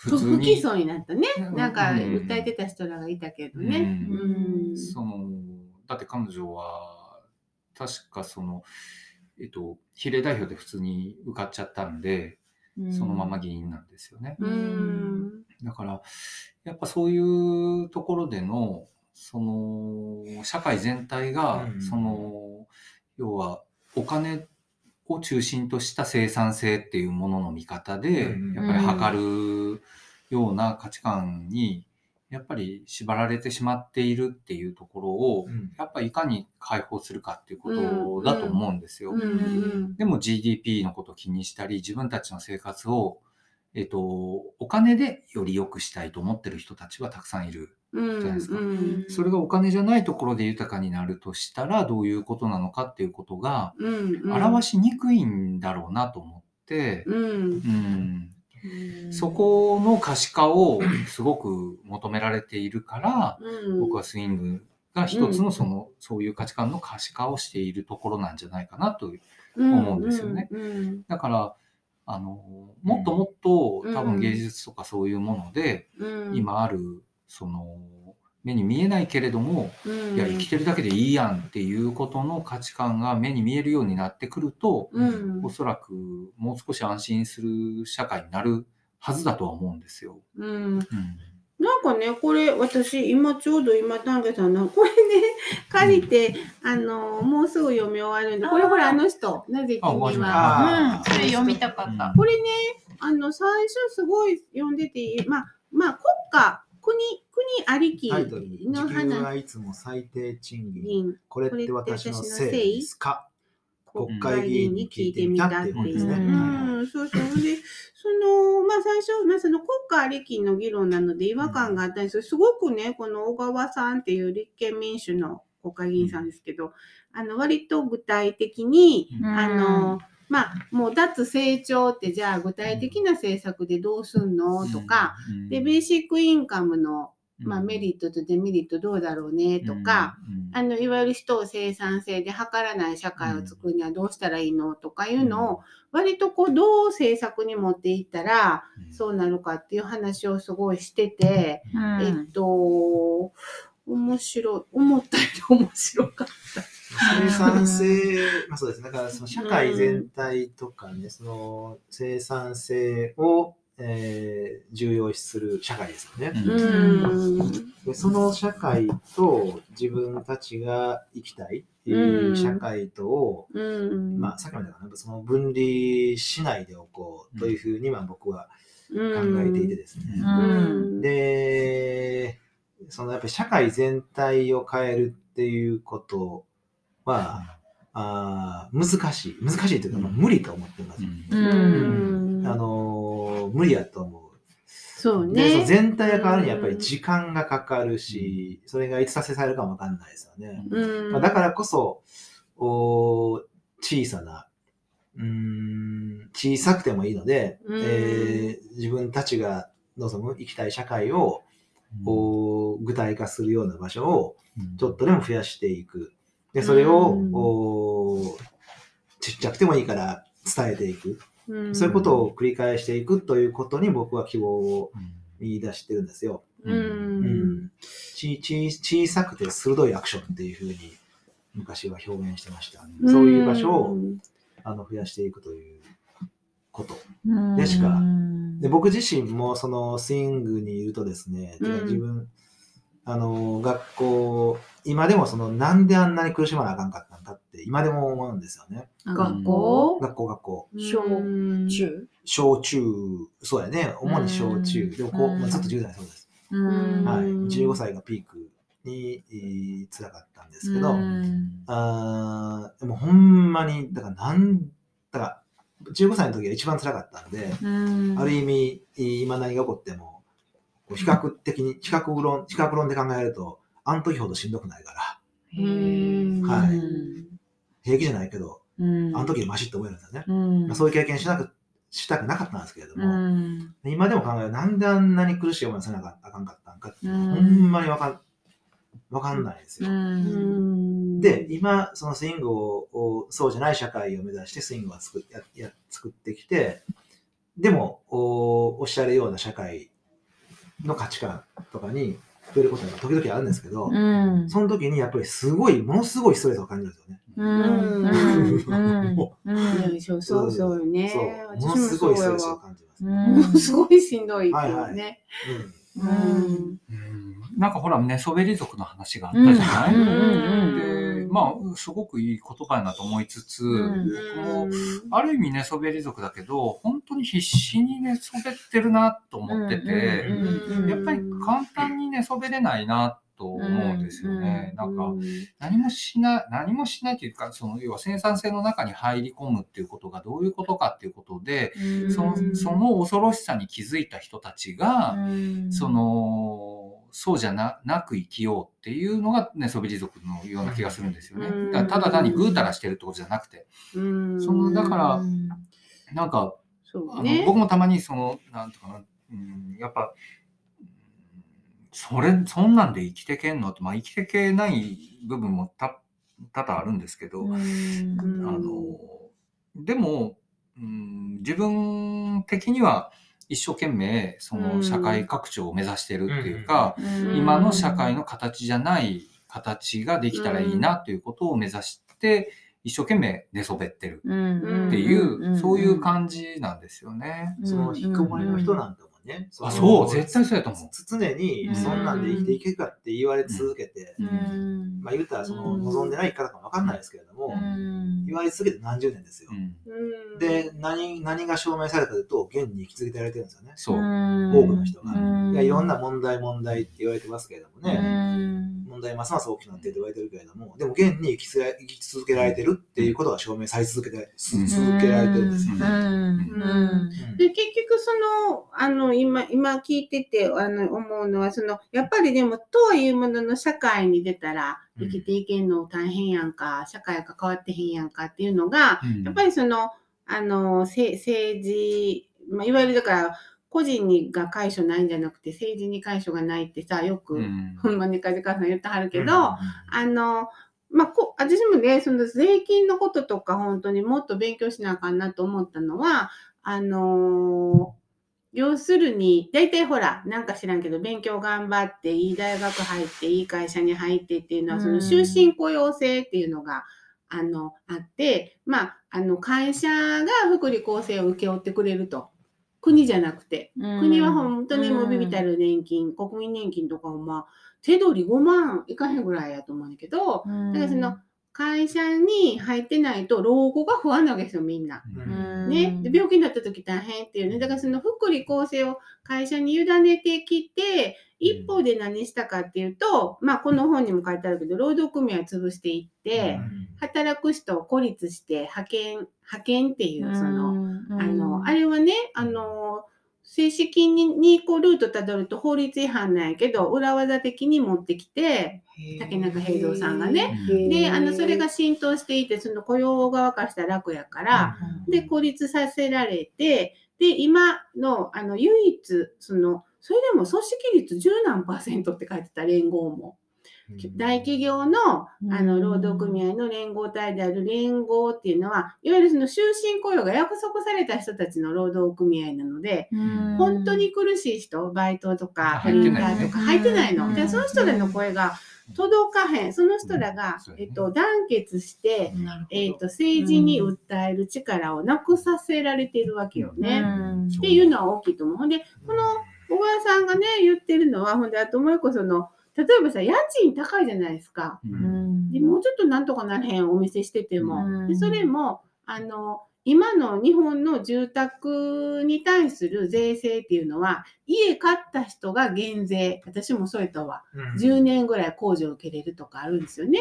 普不通に。不起訴になったね。うんなんかうん訴えてた人らがいたけどね。ううんん。そのだって彼女は確かその、えっと、比例代表で普通に受かっちゃったんで、そのまま議員なんですよね。うん。だからやっぱそういうところでのその社会全体が、うんその要はお金を中心とした生産性っていうものの見方で、うんやっぱり測るような価値観にやっぱり縛られてしまっているっていうところを、うん。やっぱりいかに解放するかっていうことだと思うんですよ。うん。うん。でも GDP のことを気にしたり、自分たちの生活を、えっと、お金でより良くしたいと思ってる人たちはたくさんいる。うんじゃないですか。うん。それがお金じゃないところで豊かになるとしたら、どういうことなのかっていうことが、うん。表しにくいんだろうなと思って、うん。うん、そこの可視化をすごく求められているから、うん。僕はスイングが一つのその、そういう価値観の可視化をしているところなんじゃないかなと思うんですよね。うんだから、あの、もっともっとうん。多分芸術とかそういうもので、うん。今ある、その、目に見えないけれども、うんいや、生きてるだけでいいやんっていうことの価値観が目に見えるようになってくると、うんおそらくもう少し安心する社会になるはずだとは思うんですよ。うんうん。なんかね、これ、私、今ちょうど今、丹下さんの、これね、借りて、あの、もうすぐ読み終わるんで、これほら、あの人、なぜ君は。あうん、それ読みたかった。これね、あの、最初すごい読んでて、まあ、まあ、国家、国、国ありきの話はいつも最低賃金。に、これって私のせいですか？国会議員に聞いてみたっていう本ですね。うん。はい。そうそう。で、その、まあ最初、まあその国家ありきの議論なので違和感があったりする。すごくね、この小川さんっていう立憲民主の国会議員さんですけど、あの、割と具体的に、うん。あの、まあ、もう脱成長ってじゃあ具体的な政策でどうすんの？とか、、うん。で、ベーシックインカムの、まあ、うんメリットとデメリットどうだろうねとか、、うん。あの、いわゆる人を生産性で測らない社会を作るにはどうしたらいいのとかいうのを、割とこう、どう政策に持っていったら、うん。そうなるかっていう話をすごいしてて、うん。えっと、面白い、思ったより面白かった。生産性、まあそうですね。だからその社会全体とかね、その生産性を、えー重要視する社会ですよね。うんうん。でその社会と自分たちが生きたい、えーうん社会とを、うん。まあ、さっきまでかなその分離しないでおこうというふうにまあ僕は考えていてですね。うん。で、そのやっぱり社会全体を変えるっていうことは、あー難しい。難しいというか、まあ、無理と思ってます。うんうん。あのー無理やと思う。そうね。全体が変わるにはやっぱり時間がかかるし、それがいつ達成されるかもわかんないですよね。うんまあ、だからこそ、お小さな、うーん、小さくてもいいので、うんえー自分たちが望む生きたい社会を、お具体化するような場所をちょっとでも増やしていく。で、それを、うんおちっちゃくてもいいから伝えていく。うんそういうことを繰り返していくということに僕は希望をうん見出してるんですよ。う。うんちち小さくて鋭いアクションっていうふうに昔は表現してました。そういう場所をあの増やしていくということ。でしかで僕自身もそのスイングにいるとですね、自分あの、学校、今でもその、なんであんなに苦しまなあかんかったんだって、今でも思うんですよね。学校？学校、学校。小うん中小中、そうやね。主に小中。うんでもこう、まあ、ずっと10代そうです。うんはい。うん15歳がピークに、えー辛かったんですけど、うんあーでもほんまに、だからなん、だから、15歳の時が一番辛かったんで、うんある意味、今何が起こっても、比較的に、比較論、比較論で考えると、あの時ほどしんどくないから、はい。うん。平気じゃないけど、うん。あの時マシって思えるんですよね。そういう経験しなく、したくなかったんですけれどうも、ん今でも考えるなんであんなに苦しい思いをせなあかんかったんかってほんまにわかん、わかんないですうよ。ん。で、今、そのスイングを、をそうじゃない社会を目指してスイングを作っやや作ってきて、でもお、おっしゃるような社会の価値観とかに触れることが時々あるんですけど、うん。その時にやっぱりすごい、ものすごいストレスを感じるんですよね。うん。そうそうそうよね。そう、ものすごいうストレスをわ。感じます。うん。ものすごいしんどいってはいうね。うん。うん。うん。なんかほら、寝そべり族の話があったじゃない、うん。うん。で、まあ、すごくいい言葉やなと思いつつ、ん。僕も、ある意味寝そべり族だけど、本当に必死に寝そべってるなと思ってて、うんやっぱり簡単に寝そべれないなと思うんですよね。なんか、何もしない、何もしないというか、その、要は生産性の中に入り込むっていうことがどういうことかっていうことで、そのその恐ろしさに気づいた人たちが、その、そうじゃななく生きようっていうのが寝そべり族のような気がするんですよね。うん。だただ単にぐうたらしてるってことじゃなくて、うん。そのだからなんか、あの。僕もたまにその、なんとかな、うん、やっぱ、うんそれ、そんなんで生きてけんの？って、まあ生きてけない部分もた多々あるんですけど、うん。あの、でも、うん、自分的には一生懸命その社会拡張を目指してるっていうか、今の社会の形じゃない形ができたらいいなということを目指して、一生懸命寝そべってるっていう、そういう感じなんですよね。その引きこもりの人なんてもね、あ、のそう、絶対そうやと思う。つ常にそんなんで生きていけるかって言われ続けて、ん。まあ言うたらそのうん。望んでないからかもわかんないですけれども、言われ続けて何十年ですよ。で、何、何が証明されたかというと、現に生き続けてられてるんですよね。そう。多くの人が。うん。いや、いろんな問題問題って言われてますけれどもね、うん問題ますます大きくなっていると言われてるけれども、でも現に生き生き続けられてるっていうことが証明され続けて、うん続けられてるんですよね。で結局そのあの今今聞いててあの思うのはそのやっぱりでもとはいうものの社会に出たら生きていけんの大変やんか、社会が変わってへんやんかっていうのがうん。やっぱりそのあのせ政治、まあ、いわゆるだから個人にが解消ないんじゃなくて政治に解消がないってさよく、うん。ほんまに梶川さん言ってはるけど、うん。あの、まあ、こ私もね、その税金のこととか本当にもっと勉強しなあかんなと思ったのは、あのー要するに、大体ほら、なんか知らんけど、勉強頑張って、いい大学入って、いい会社に入ってっていうのは、その終身雇用制っていうのが、あの、あって、まあ、あの、会社が福利厚生を請け負ってくれると。国じゃなくて。国は本当にもうビビたる年金、国民年金とかもまあ、手取り5万いかへんぐらいやと思うんだけど、だからその会社に入ってないと老後が不安なわけですよ、みんな。うん。ね、で病気になった時大変っていうね、だからその福利厚生を会社に委ねてきて、一方で何したかっていうと、まあこの本にも書いてあるけど、労働組合を潰していって、働く人を孤立して派遣、派遣っていう、その、あの、あれはね、あの、正式ににこうルートたどると法律違反なんやけど、裏技的に持ってきて、竹中平蔵さんがね。で、あの、それが浸透していて、その雇用側からしたら楽やから、で、孤立させられて、で、今の、あの、唯一、その、それでも組織率十何パーセントって書いてた連合も。大企業のうん。あの労働組合の連合体である連合っていうのは、いわゆるその終身雇用が約束された人たちの労働組合なので、本当に苦しい人、バイトとかフ入ってリーないね。ターとか入ってないの。うん。で、その人らの声が届かへん。その人らがえっと、団結して、えっと、政治に訴える力をなくさせられているわけよね。うん。っていうのは大きいと思う。ほんで、この小川さんがね、言ってるのは、ほんで、あともう一個その、例えばさ、家賃高いじゃないですか。ううんんでもうちょっとなんとかならへんお店してても。うんでそれも、あの、今の日本の住宅に対する税制っていうのは、家買った人が減税、私もそうやったわ。10年ぐらい控除を受けれるとかあるんですよね。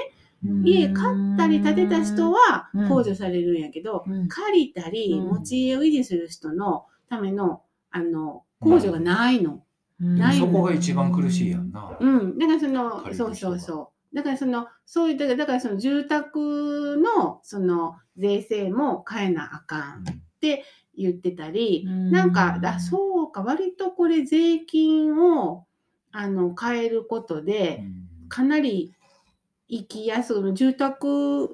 家買ったり建てた人はうん控除されるんやけど、うん借りたりうん持ち家を維持する人のための、あの、控除がないの。ないそこが一番苦しいやんな。うん。だからその、そうそうそう。だからその、そういう、だからだからその住宅の、その、税制も変えなあかんって言ってたり、うん。なんか、あ、そうか、割とこれ税金を、あの、変えることで、かなり生きやすく、住宅、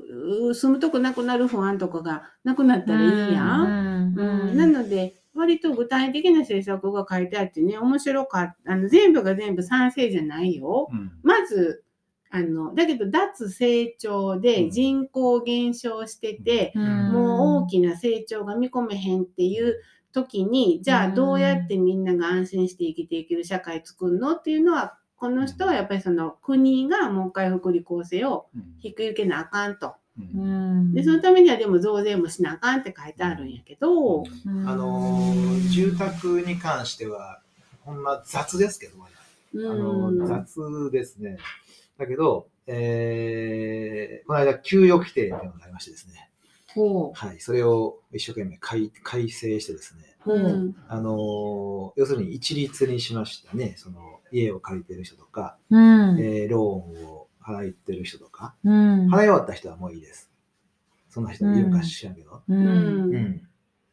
住むとこなくなる不安とかがなくなったらいいやん。ん。うん、なので、割と具体的な政策が書いてあってね、面白かった。あの全部が全部賛成じゃないよ。うん。まず、あの、だけど脱成長うでん。人口減少してて、もう大きな成長が見込めへんっていう時に、じゃあどうやってみんなが安心して生きていける社会作るの？っていうのは、この人はやっぱりその国がもう一回福利厚生をうん。引き受けなあかんと。うんで、そのためにはでも増税もしなあかんって書いてあるんやけど、あのー住宅に関しては、ほんま雑ですけど、まだ。あのうん雑ですね。だけど、えー、この間、給与規定っていうのがありましてですね。ほはい。それを一生懸命改改正してですね。う。うんあのー要するに一律にしましたね。その、家を借りてる人とか、うん。えーローンを払ってる人とか、うん。払い終わった人はもういいです。そんな人いるか知らんけど。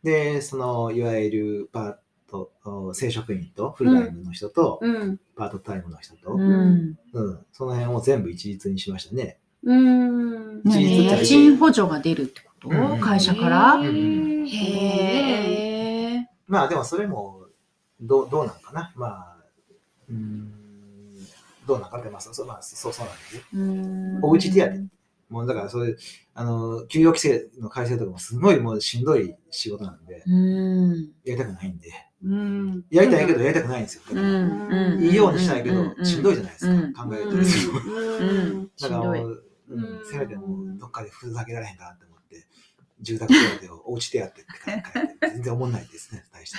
で、その、いわゆるパート、お正職員とフルタイムの人と、うんパートタイムの人と、うん。うん、その辺を全部一律にしましたね。うん一律家賃補助が出るってこと？うん会社から？へえ。まあでもそれも、どう、どうなんかな。まあ、うーん、どうなんかって、まあ、そうそう、まあ、そうそうなんですよ。うんおうち手当もうだからそういう、あの、給与規制の改正とかもすごいもうしんどい仕事なんで、うん。やりたくないんで、うんやりたいけどやりたくないんですよ。だうからん。いいようにしたいけど、しんどいじゃないですうんか。考えるとですよ。うん しんどいだからも。う、せめてもうどっかでふざけられへんかなって、住宅手当をおうち手当って全然思んないですね、大して。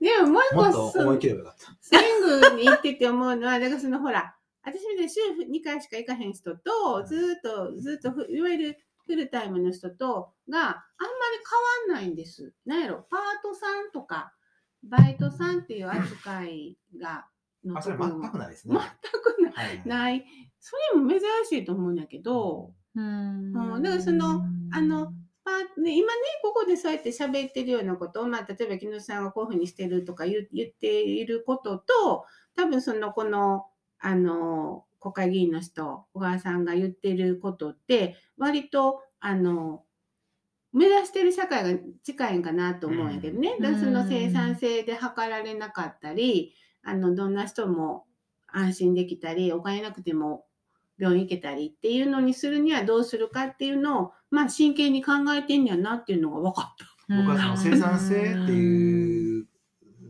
でももう一もっと個思い切ればよかった。スイングに行ってて思うのは、だからそのほら、私みたいに週2回しか行かへん人と、ずーっと、ずっとふ、いわゆるフルタイムの人とがあんまり変わんないんです。なんやろ、パートさんとか、バイトさんっていう扱いが、のあ、それ全くないですね。全くない。はいはいない。それも珍しいと思うんだけど、うん。うん。だからそのあの、パーね、今ね、ここでそうやって喋ってるようなことを、まあ、例えば木下さんがこういうふうにしてるとか言っていることと、多分その、この、あの、国会議員の人、小川さんが言ってることって、割と、あの、目指してる社会が近いんかなと思うんやけどね。うん。だからその生産性で測られなかったり、あの、どんな人も安心できたり、お金なくても病院行けたりっていうのにするにはどうするかっていうのを、まあ真剣に考えてんやなっていうのが分かった。僕はその生産性っていう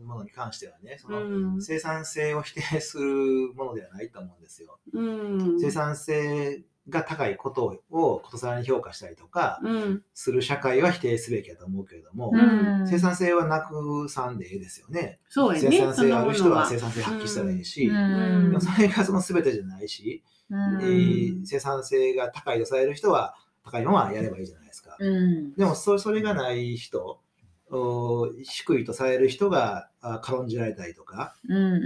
ものに関してはね、そのうん。生産性を否定するものではないと思うんですよ。うん。生産性が高いことをことさらに評価したりとかうん。する社会は否定すべきだと思うけれども、うん生産性はなくさんでいいですよね。そうやね。生産性ある人は生産性発揮したらいいし、んでもそれがその全てじゃないし、うんえー生産性が高いとされる人は高いのはやればいいじゃないですか。うんでもそそれがない人、お低いとされる人があ軽んじられたりとか、うん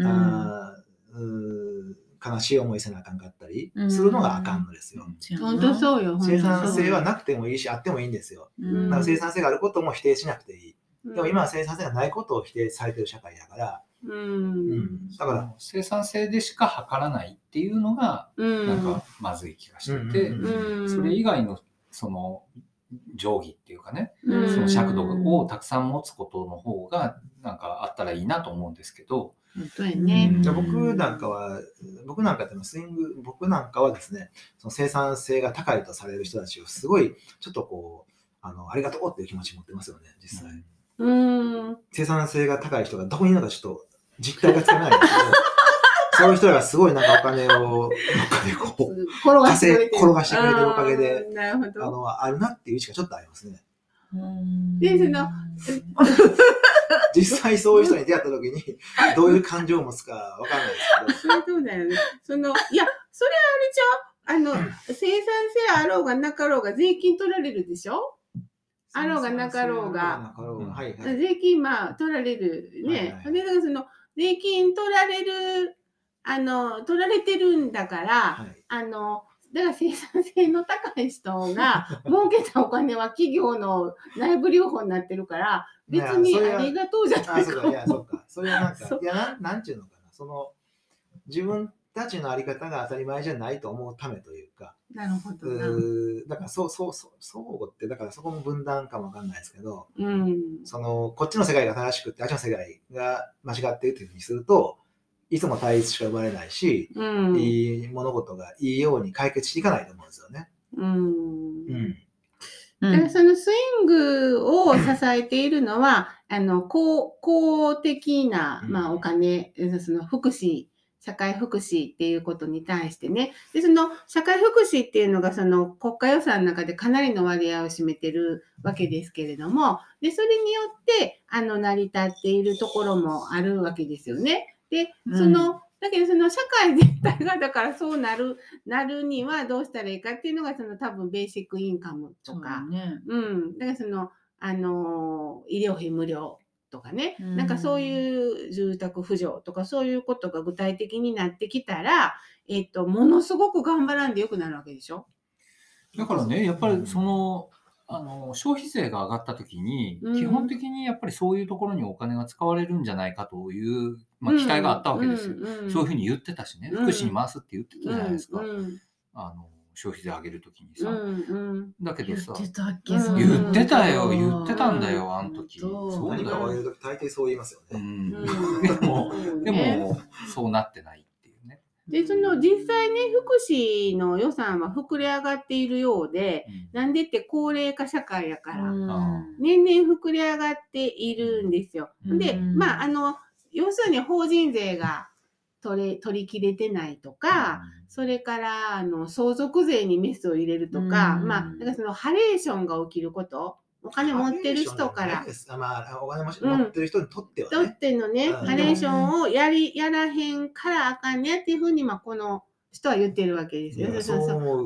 うー悲しい思いせなあかんかったりするのがあかんのですよ。本当そうよ。生産性はな、なくてもいいし、あってもいいんですよ。うんだから生産性があることも否定しなくていい。うんでも今は生産性がないことを否定されてる社会だから、う。うんん、だから、生産性でしか測らないっていうのがうん。なんかまずい気がしてて、それ以外のその定規っていうかね、うんその尺度をたくさん持つことの方がなんかあったらいいなと思うんですけど、本当やね。じゃあ僕なんかは、僕なんかってスイング、僕なんかはですね、その生産性が高いとされる人たちをすごい、ちょっとこう、あの、ありがとうっていう気持ち持ってますよね、実際。うん。生産性が高い人がどこにいるのかちょっと実態がつかめないんですけど、そういう人がすごいなんかお金を、どっかでこう、転がしてくれてる転がしてくれてるおかげでなるほあど。の、あるなっていう意識がちょっとありますね。でその実際そういう人に出会った時に、どういう感情を持つかわかんないですそれそうだよね。その、いや、それあれじゃうあの、生産性あろうがなかろうが税金取られるでしょあろうがなかろう。が。税金、まあ、取られるね。はいはいその、税金取られる、あの、取られてるんだから、はいあの、だから生産性の高い人が 儲けたお金は企業の内部留保になってるから、別にありがとうじゃなあ、いかそうか、いや、そうか。それはなんか、いや、なんなんちゅうのかな。その、自分たちのあり方が当たり前じゃないと思うためというか、なるほどだから、そう、そう、そう、相互って、だからそこも分断かもわかんないですけど、うん。その、こっちの世界が正しくて、あっちの世界が間違っているというふうにすると、いつも対立しか生まれないし、うん。いい物事がいいように解決していかないと思うんですよね。うんうん。だからそのスイングを支えているのは、あの公公的な、うんまあ、お金、その福祉、社会福祉っていうことに対してね、でその社会福祉っていうのがその国家予算の中でかなりの割合を占めてるわけですけれども、でそれによってあの成り立っているところもあるわけですよね。で、その、だけどその社会全体がだからそうなるなるにはどうしたらいいかっていうのがその多分ベーシックインカムとか、ね。うん、だからその、あのー医療費無料とかね、うん。なんかそういう住宅扶助とかそういうことが具体的になってきたら、えっと、ものすごく頑張らんでよくなるわけでしょ？だからね、やっぱりその、あの消費税が上がった時に、うん。基本的にやっぱりそういうところにお金が使われるんじゃないかという、まあ、期待があったわけですよ。うんうんそういうふうに言ってたしね、うん福祉に回すって言ってたじゃないですか、うん。あの消費税上げる時にさ。うんうん。だけどさ、言ってたっけ言ってたよ、うん言ってたんだよ、あの時。そうだよ。何かを言うとき大抵そう言いますよね。うん。うん。でも、うん。でね。も、そうなってないっていうね。で、その実際ね、福祉の予算は膨れ上がっているようで、うん。なんでって高齢化社会やから、うん。年々膨れ上がっているんですよ。うん。で、うんまあ、あの、要するに法人税が取れ取り切れてないとか、それからあの相続税にメスを入れるとか、うん。まあ、だからそのハレーションが起きること、お金持ってる人から、あまあ、お金持ってる人にとってはとっね。てのね、うん。ハレーションをやり、やらへんからあかんねっていうふうに、まあ、この人は言ってるわけですよ。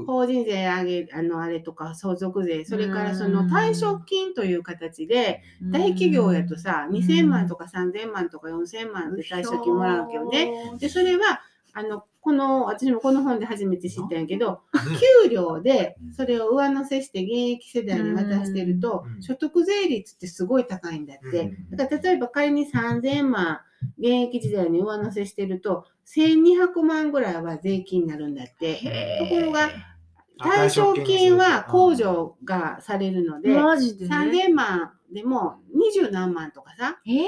法人税上げ、あの、あれとか、相続税、それからそうんの退職金という形で、大企業やとさ、うん。2000万とか3000万とか4000万で退職金もらうわけよね。で、それは、あの、この、私もこの本で初めて知ったんやけど、給料でそれを上乗せして現役世代に渡してるとう、ん。所得税率ってすごい高いんだって。うん。だから例えば仮に3000万現役時代に上乗せしてると、1200万ぐらいは税金になるんだって。ところが、退職金は控除がされるので3000万でも20何万とかさ、えー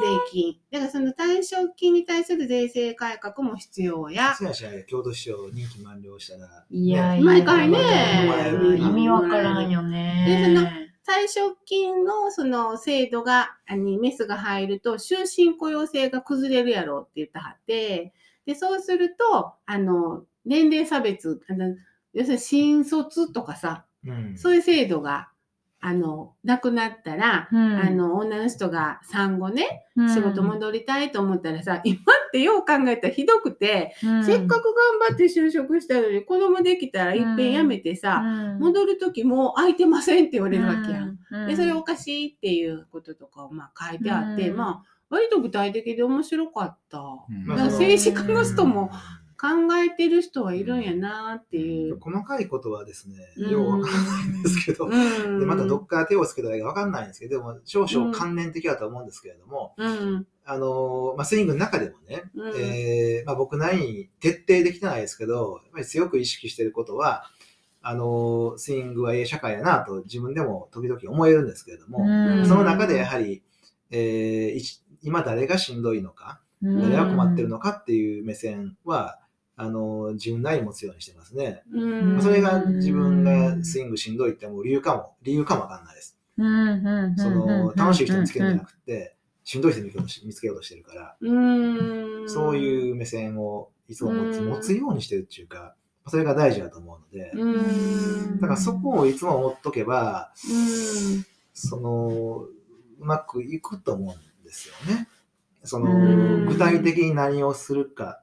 税金。だからその退職金に対する税制改革も必要や。そうやしない京都市長任期満了したら、いやいや、毎回ね意味わからんよね。でその退職金のその制度が、あにメスが入ると、終身雇用制が崩れるやろって言ったはって、で、そうすると、あの、年齢差別、あの要するに新卒とかさ、うんそういう制度が、あの、なくなったら、うん。あの、女の人が産後ね、うん。仕事戻りたいと思ったらさ、今ってよう考えたらひどくて、うん。せっかく頑張って就職したのに子供できたらいっぺん辞めてさ、うん。戻るときもう空いてませんって言われるわけやん。うん。で、それおかしいっていうこととかをまあ書いてあって、うん。まあ、割と具体的で面白かった。うん。だから政治家の人も考えてる人はいるんやなっていう。細かいことはですね、うんようわかんないんですけど、うん。でまたどっから手をつけたらいいかわかんないんですけど、でも少々関連的だと思うんですけれども、うん。あのまあ、スイングの中でもね、うんえーまあ、僕なりに徹底できてないですけど、やっぱり強く意識していることは、あのスイングはええ社会やなと自分でも時々思えるんですけれども、うんその中でやはり、えー今誰がしんどいのか、誰が困ってるのかっていう目線は、あの自分なりに持つようにしてますね。うんそれが自分がスイングしんどいって思う理由かも、理由かもわかんないです。その楽しい人につけるんじゃなくて、しんどい人見つけようとし見つけようとしてるから。そういう目線をいつも持つうん持つようにしてるっていうか、それが大事だと思うので。だからそこをいつも思っとけば、うん。その、うまくいくと思うんですよね。そうんの、具体的に何をするか、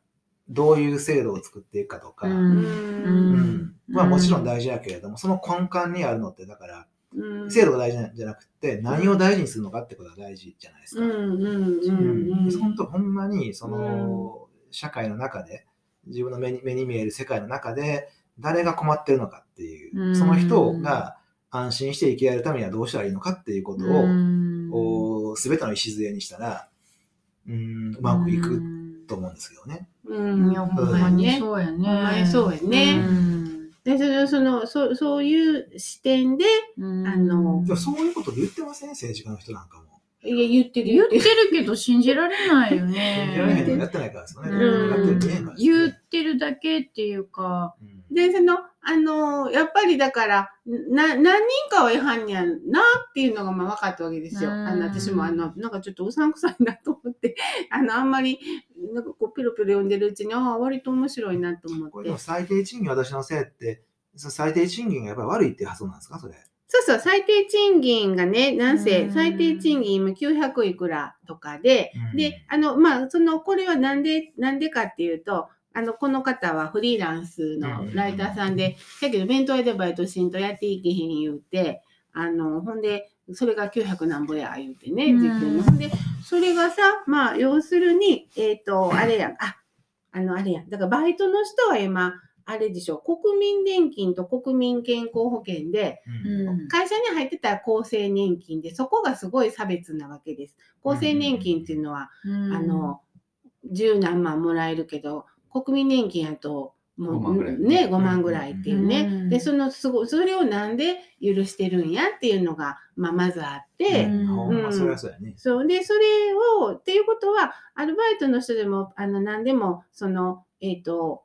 どういう制度を作っていくかとか、ううん。んまあもちろん大事やけれども、その根幹にあるのって、だから、うん。制度が大事なんじゃなくて、何を大事にするのかってことが大事じゃないですか。本当、ほんまに、その、社会の中で、自分の目に目に見える世界の中で、誰が困ってるのかっていうう、ん。その人が安心して生きられるためにはどうしたらいいのかっていうことを、すべての礎にしたら、うん、うまくいくと思うんですけどね。うん。いや、ほんまにそうやね。ほんまにそうやねうんで、その、その、そそういう視点で、うんあのでもそういうことで言ってません？政治家の人なんかも。いや、言ってる言ってる。るけど信じられないよ信じられへん。やってないからですよね。うんやってる見えへんからですよ言ねってるだけっていうか、うん。で、その、あの、やっぱりだから、な、何人かは違反にやんなっていうのがまあ分かったわけですよ。うん。あの、私もあの、なんかちょっとうさんくさいなと思って、あの、あんまり、なんかこう、ピロピロ読んでるうちに、ああ、割と面白いなと思って。最低賃金私のせいって、その最低賃金がやっぱり悪いっていう発想なんですか？それ。そうそう、最低賃金がね、なんせ、うん。最低賃金今900いくらとかで、うん。で、あの、まあ、その、これはなんで、なんでかっていうと、あの、この方はフリーランスのライターさんで、だけど弁当屋でバイトしんとやっていけへん言うて、あの、ほんで、それが900なんぼや言うてね、うん時給の。ほんで、それがさ、まあ、要するに、えっ、と、あれやん、あ、あの、あれやん。だからバイトの人は今、あれでしょ、国民年金と国民健康保険で、うん会社に入ってたら厚生年金で、そこがすごい差別なわけです。厚生年金っていうのは、あの、十何万もらえるけど、国民年金やと、も5万ぐらいね、5万ぐらいっていうね。うんで、その、すごい、それをなんで許してるんやっていうのが、まあ、まずあって、うんほんまそれはそうやね。そう。で、それを、っていうことは、アルバイトの人でも、あの、何でも、その、えっ、と、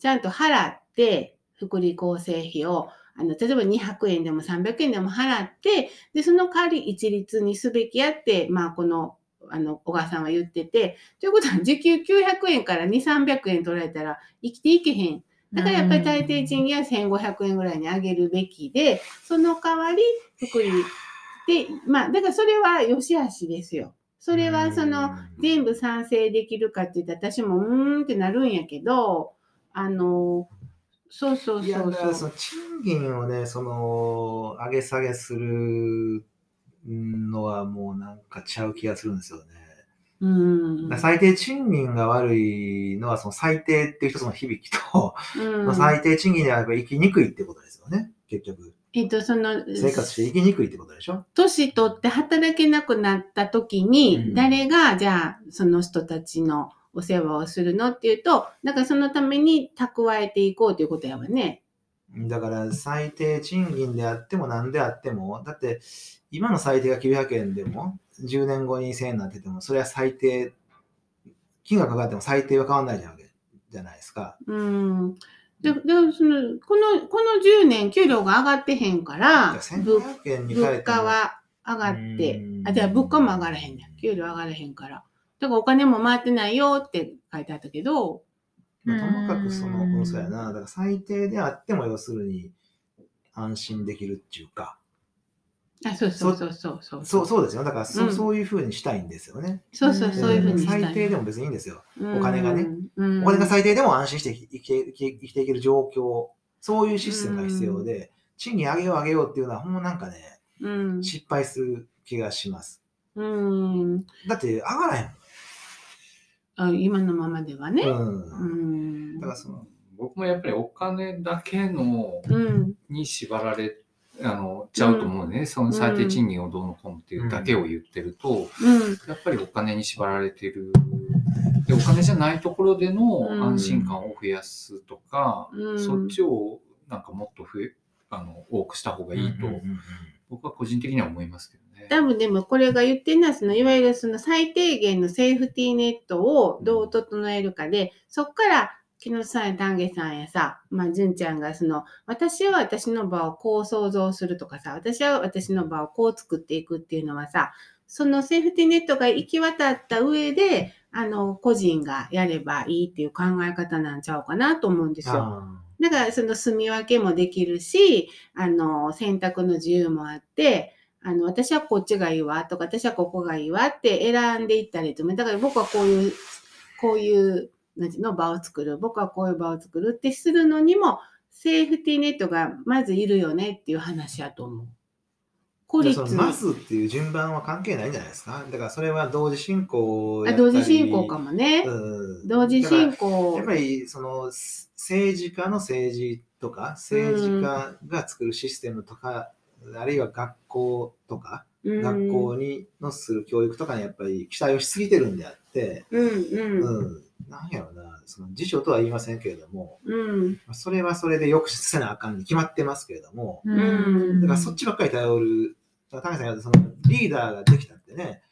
ちゃんと払って、福利厚生費を、あの、例えば200円でも300円でも払って、で、その代わり一律にすべきやって、まあ、この、あの、小川さんは言ってて、ということは、時給900円から2、300円取られたら生きていけへん。だからやっぱり最低賃金は1500円ぐらいに上げるべきで、その代わり福利で、まあ、だからそれは良し悪しですよ。それはその、全部賛成できるかって言ったら私もうーんってなるんやけど、あの、そうそういや、そうだからそ。そうの賃金をね、その、上げ下げするのはもうなんかちゃう気がするんですよね。うん。最低賃金が悪いのは、その最低っていう一つの響きと、うん最低賃金であれば生きにくいってことですよね、結局。えっと、その、生活して生きにくいってことでしょ？年取って働けなくなった時に、うん誰が、じゃあ、その人たちのお世話をするのっていうと、だからそのために蓄えていこうということやわね。だから最低賃金であっても何であっても、だって今の最低が900円でも、10年後に1000円になってても、それは最低、金額がかかっても最低は変わらないじゃんじゃないですか。うん。で、でその、この、この10年給料が上がってへんから、物1500円に変え物ても価は上がってう、んあ、じゃあ物価も上がらへんねん。給料上がらへんから。だからお金も回ってないよって書いてあったけど、まあともかくその、そうやな、だから最低であっても要するに安心できるっていうか、あ、そうそうそうそうそう。そうそうですよ。だからそ,、ううんそういうふうにしたいんですよね。そうそう、そういうふうにしたい。最低でも別にいいんですよ。うんお金がね。うんお金が最低でも安心して生きて生きて生きていける状況、そういうシステムが必要で、賃金上げよう上げようっていうのは、ほんまなんかね、うん。失敗する気がします。うん。だって上がらへんあ今のままではね。ううん。んだ。からその、僕もやっぱりお金だけのうん。に縛られあのちゃうと思うね、その最低賃金をどうのこうのっていうだけを言ってると、うん。やっぱりお金に縛られてる。でお金じゃないところでの安心感を増やすとか、うん。そっちをなんかもっと増えあの多くした方がいいと、うんうんうん。僕は個人的には思いますけどね。多分でもこれが言ってるのは、そのいわゆるその最低限のセーフティーネットをどう整えるかで、そっから木下さ丹下さんやさ、まあ、純ちゃんがその、私は私の場をこう想像するとかさ、私は私の場をこう作っていくっていうのはさ、そのセーフティーネットが行き渡った上で、あの、個人がやればいいっていう考え方なんちゃうかなと思うんですよ。あだからその住み分けもできるし、あの、選択の自由もあって、あの、私はこっちがいいわとか、私はここがいいわって選んでいったりとか、だから僕はこういう、こういう、の、場を作る。僕はこういう場を作るってするのにも、セーフティーネットがまずいるよねっていう話やと思う。孤立まずっていう順番は関係ないんじゃないですかだからそれは同時進行あ同時進行かもね。うん同時進行やっ。ぱりそのす政治家の政治とか政治家が作るシステムとか、あるいは学校とか、うん学校にのする教育とかにやっぱり期待をしすぎてるんであって、うんうん。うん、なんやろな、その辞書とは言いませんけれども、うん。それはそれで抑止せなあかんに決まってますけれども、んだからそっちばっかり頼る、だから高橋さんが言うとそのリーダーができたってね、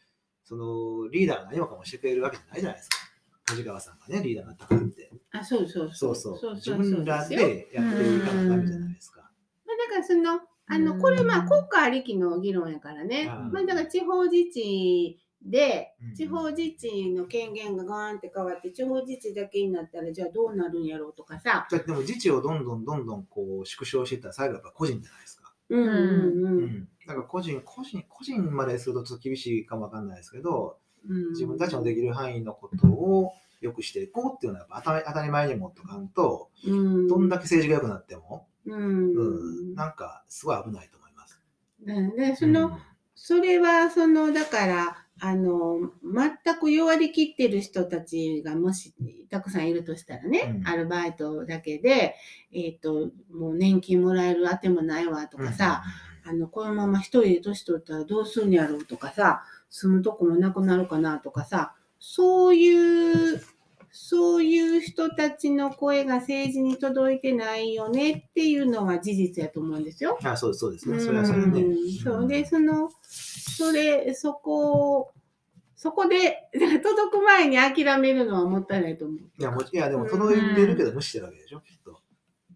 そのリーダーが何もかもしてくれるわけじゃないじゃないですか。梶川さんがね、リーダーになったからって。あ、そうそうそそううそう。そう自分らでやっていかなダメじゃないですか。まあ、だからその、あの、うんこれまあ国家ありきの議論やからね。うんまあだから地方自治でうん、地方自治の権限がガーンって変わって、地方自治だけになったら、じゃあどうなるんやろうとかさ。じゃあでも自治をどんどんどんどんこう縮小していったら最後やっぱ個人じゃないですか。うんうんうん。ん。だから個人、個人、個人までするとちょっと厳しいかもわかんないですけど、うん自分たちのできる範囲のことを良くしていこうっていうのはやっぱ当たり当たり前に持っとかんと、うんどんだけ政治が良くなっても、うん。うん、なんかすごい危ないと思います。うんで、その、それは、その、だから、あの、全く弱りきってる人たちがもし、たくさんいるとしたらね、うん。アルバイトだけで、えっ、と、もう年金もらえるあてもないわとうんかさ、、あの、このまま一人で年取ったらどうすんやろうとかさ、住むとこもなくなるかなとかさ、そういう、そういう人たちの声が政治に届いてないよねっていうのは事実やと思うんですよ。あそうそうですね。それはそれで。うんそうで、その、それ、そこを、そこで、届く前に諦めるのはもったいないと思う。いや、もちいやでも届いてるけど無視してるわけでしょ、きっと。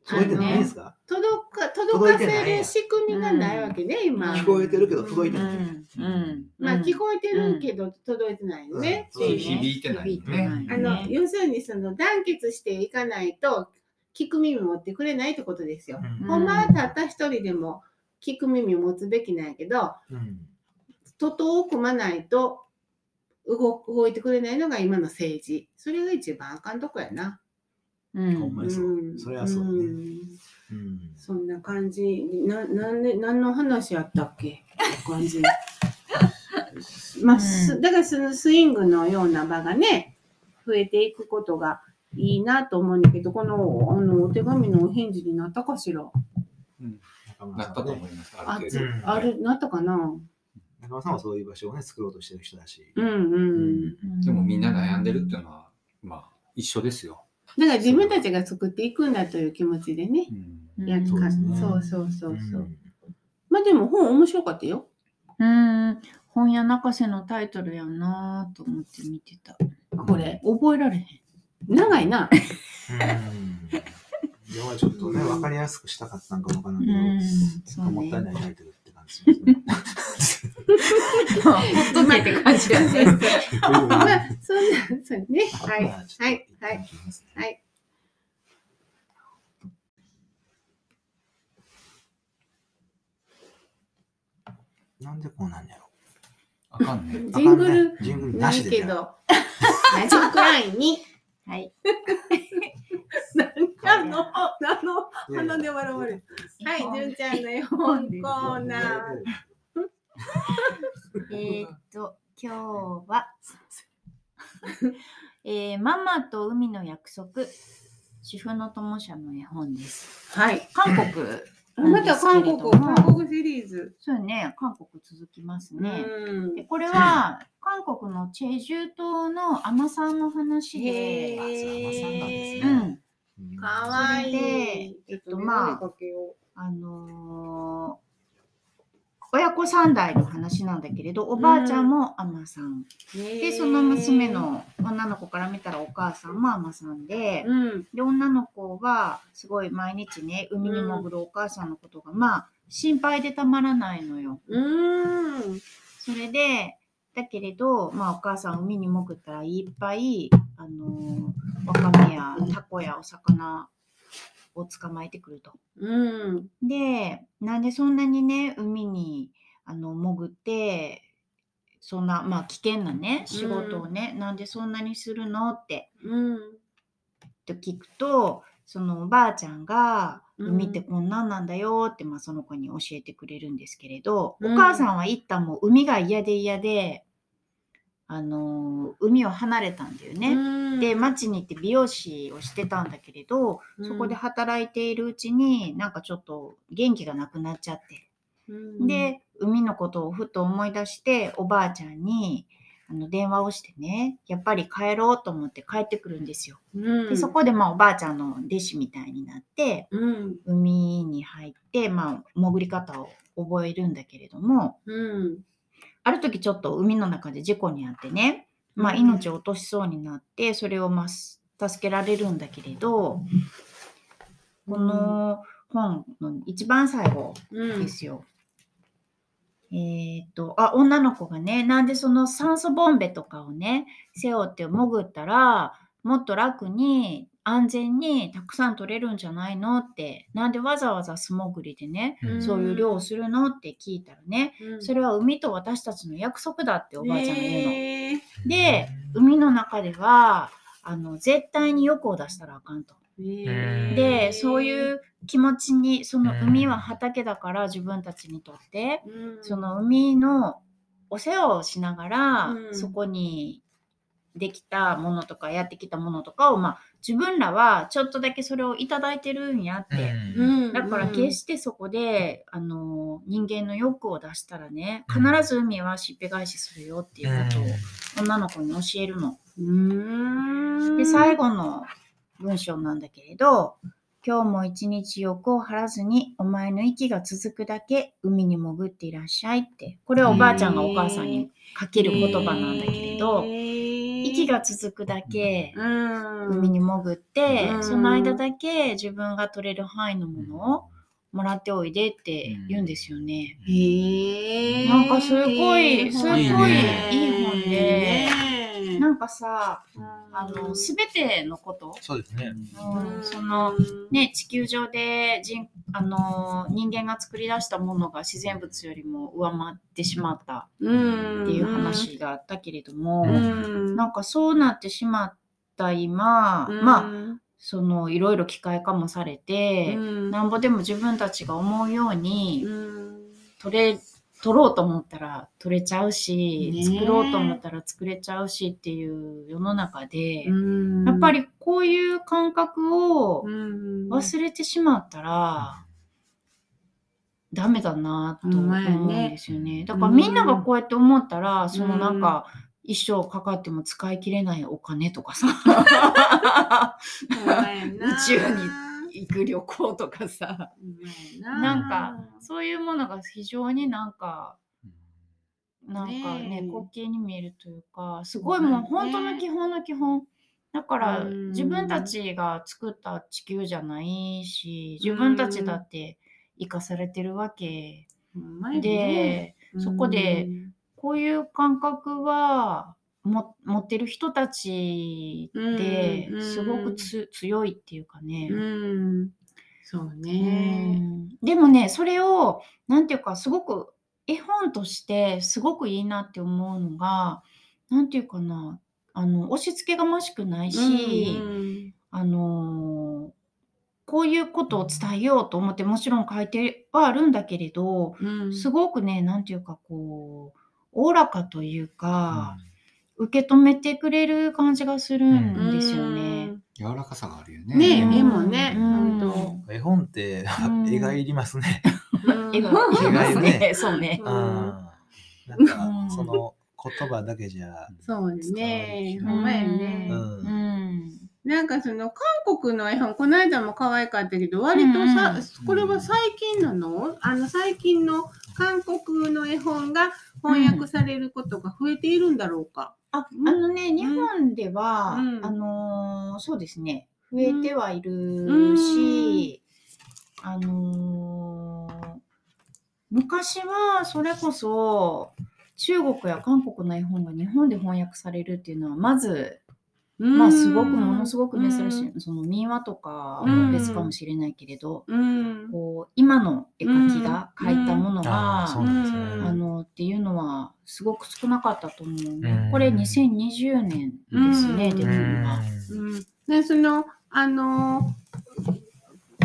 届いてないんですか、届か、届かせる仕組みがないわけね、今。聞こえてるけど届いてない。うんまあ、聞こえてるけど届いてないよね。うんそう響いてないよねあの、要するにその団結していかないと、聞く耳持ってくれないってことですよ。うんほんまはたった一人でも聞く耳持つべきなんやけど、うん徒党を組まないと動動いてくれないのが今の政治。それが一番あかんとこやな。うんほんまにそう。んそれはそうね。んうんそんな感じ。な、なんで、何の話やったっけ？感じ。まあ、すだからそのスイングのような場がね、増えていくことがいいなと思うんだけど、この、あの、お手紙のお返事になったかしら？うんなったと思います。ある程度。うんある、なったかな？中村さんはそういう場所をね、作ろうとしてる人だし。うんうん。でもみんな悩んでるっていうのは、まあ、一緒ですよ。だから自分たちが作っていくんだという気持ちでね。うんやっかそうですねそうそうそうそう。んまあでも本面白かったよ。うん本屋泣かせのタイトルやなと思って見てた。これ。覚えられへん。長いな。うん。でもちょっとね、わかりやすくしたかったんかもわからんけど、うん、そうもったいね。ないタイトルって感じですね。ほっとけって感じやね。まあ、そんな、そうね。はい。はいはいはい。なんでこうなんやろあかんね。ジングルジングルなしでけど、ラジオクラインに、はい。何の、何の、鼻で笑われる。はい、純ちゃんの絵本コーナー。えーっと、今日は、えーママと海の約束、主婦の友社の絵本です。はい。韓国また韓国、韓国シリーズ。そうね、韓国続きますね。うんでこれは韓国のチェジュ島の海女さんの話で、海女さんなんですねうん、うんかわいい。えっとまああのー親子三代の話なんだけれど、おばあちゃんも海女さん。うで、その娘。の女の子から見たらお母さんも海女さんで、うん。で、女の子はすごい毎日ね、海に潜るお母さんのことが、まあ、心配でたまらないのよ。うん。それで、だけれど、まあ、お母さん海に潜ったらいっぱい、あのわかめやタコやお魚を捕まえてくると。うん。で、なんでそんなにね、海にあの潜って、そんな、まあ、危険なね、仕事をね、なんでそんなにするのってうん。と聞くと、そのおばあちゃんが、うん海ってこんなんなんだよって、まあ、その子に教えてくれるんですけれど、うんお母さんは一旦もう海が嫌で嫌で、あのー海を離れたんだよね。ねで、町に行って美容師をしてたんだけれど、そこで働いているうちに、なんかちょっと元気がなくなっちゃって、うん、で、海のことをふと思い出して、おばあちゃんにあの電話をしてね、やっぱり帰ろうと思って帰ってくるんですよ。うん、でそこでまあおばあちゃんの弟子みたいになって、うん。海に入って、まあ潜り方を覚えるんだけれども、うん。ある時ちょっと海の中で事故に遭ってね、まあうん命を落としそうになって、それをまあす助けられるんだけれど、この本の一番最後うんですよ。えーっと、あ、女の子がね、なんでその酸素ボンベとかをね、背負って潜ったら、もっと楽に安全にたくさん取れるんじゃないのって、なんでわざわざ素潜りでね、うん。そういう漁をするのって聞いたらね、うん。それは海と私たちの約束だっておばあちゃんが言うの。へー。で、海の中では、あの、絶対に欲を出したらあかんと。へー。で、そういう気持ちに、その海は畑だから自分たちにとって、うん。その海のお世話をしながら、うん。そこにできたものとかやってきたものとかを、まあ、自分らはちょっとだけそれをいただいてるんやって。うんだから決してそこで、あの人間の欲を出したらね必ず海はしっぺ返しするよっていうことを女の子に教えるの。うんで最後の文章なんだけれど今日も一日欲を張らずにお前の息が続くだけ海に潜っていらっしゃいって。これはおばあちゃんがお母さんにかける言葉なんだけれど息が続くだけ海海に潜ってうん。その間だけ自分が取れる範囲のものをもらっておいでって言うんですよね。へえなんかすごいすごいいいいい本でなんかさあのす全てのこと？そうですね。うんそのね、地球上で人あの人間が作り出したものが自然物よりも上回ってしまったってっていう話があったけれども、うん。なんかそうなってしまった今、まあそのいろいろ機械化もされて、なんぼでも自分たちが思うように取れ取ろうと思ったら取れちゃうし、ねえ。作ろうと思ったら作れちゃうしっていう世の中で、ややっぱりこういう感覚を忘忘れてしまったら、ダメだなと思うんですよね。だからみんながこうやって思ったら、そのなんか、一生かかっても使い切れないお金とかさ、宇宙に行く旅行とかさ、なんかそういうものが非常になんか、なんかね滑稽に見えるというかすごいもう本当の基本の基本。だからうん。自分たちが作った地球じゃないし自分たちだって生かされてるわけ。でそこでこういう感覚はも持ってる人たちってうんすごくつ強いっていうかね。うん。そううねん。でもねそれをなんていうかすごく絵本としてすごくいいなって思うのがなんていうかなあの押し付けがましくないし、あのこういうことを伝えようと思ってもちろん書いてはあるんだけれどすごくねなんていうかこうおおらかというか、受け止めてくれる感じがするんですよね。柔らかさがあるよね。ねうん。絵もねうん。本絵本ってうん。絵がいりますね。絵が絵がいるね。そうね。うん。なんうかんその言葉だけじゃ。そうですねうんほんまやね。ううん。なんかその韓国の絵本この間も可愛かったけど割とさ、これは最近なの？あの最近の韓国の絵本が翻訳されることが増えているんだろうか。あ、あうん。のね、日本では、うん。あのーそうですね、増えてはいるし、あのー昔はそれこそ、中国や韓国の絵本が日本で翻訳されるっていうのはまずまあすごくものすごく珍しい、その民話とかは別かもしれないけれど、うん。こう今の絵描きが描いたものが、あのっていうのはすごく少なかったと思うね。うん。これ2020年ですね、うん。出てるのは。うん。でそのあの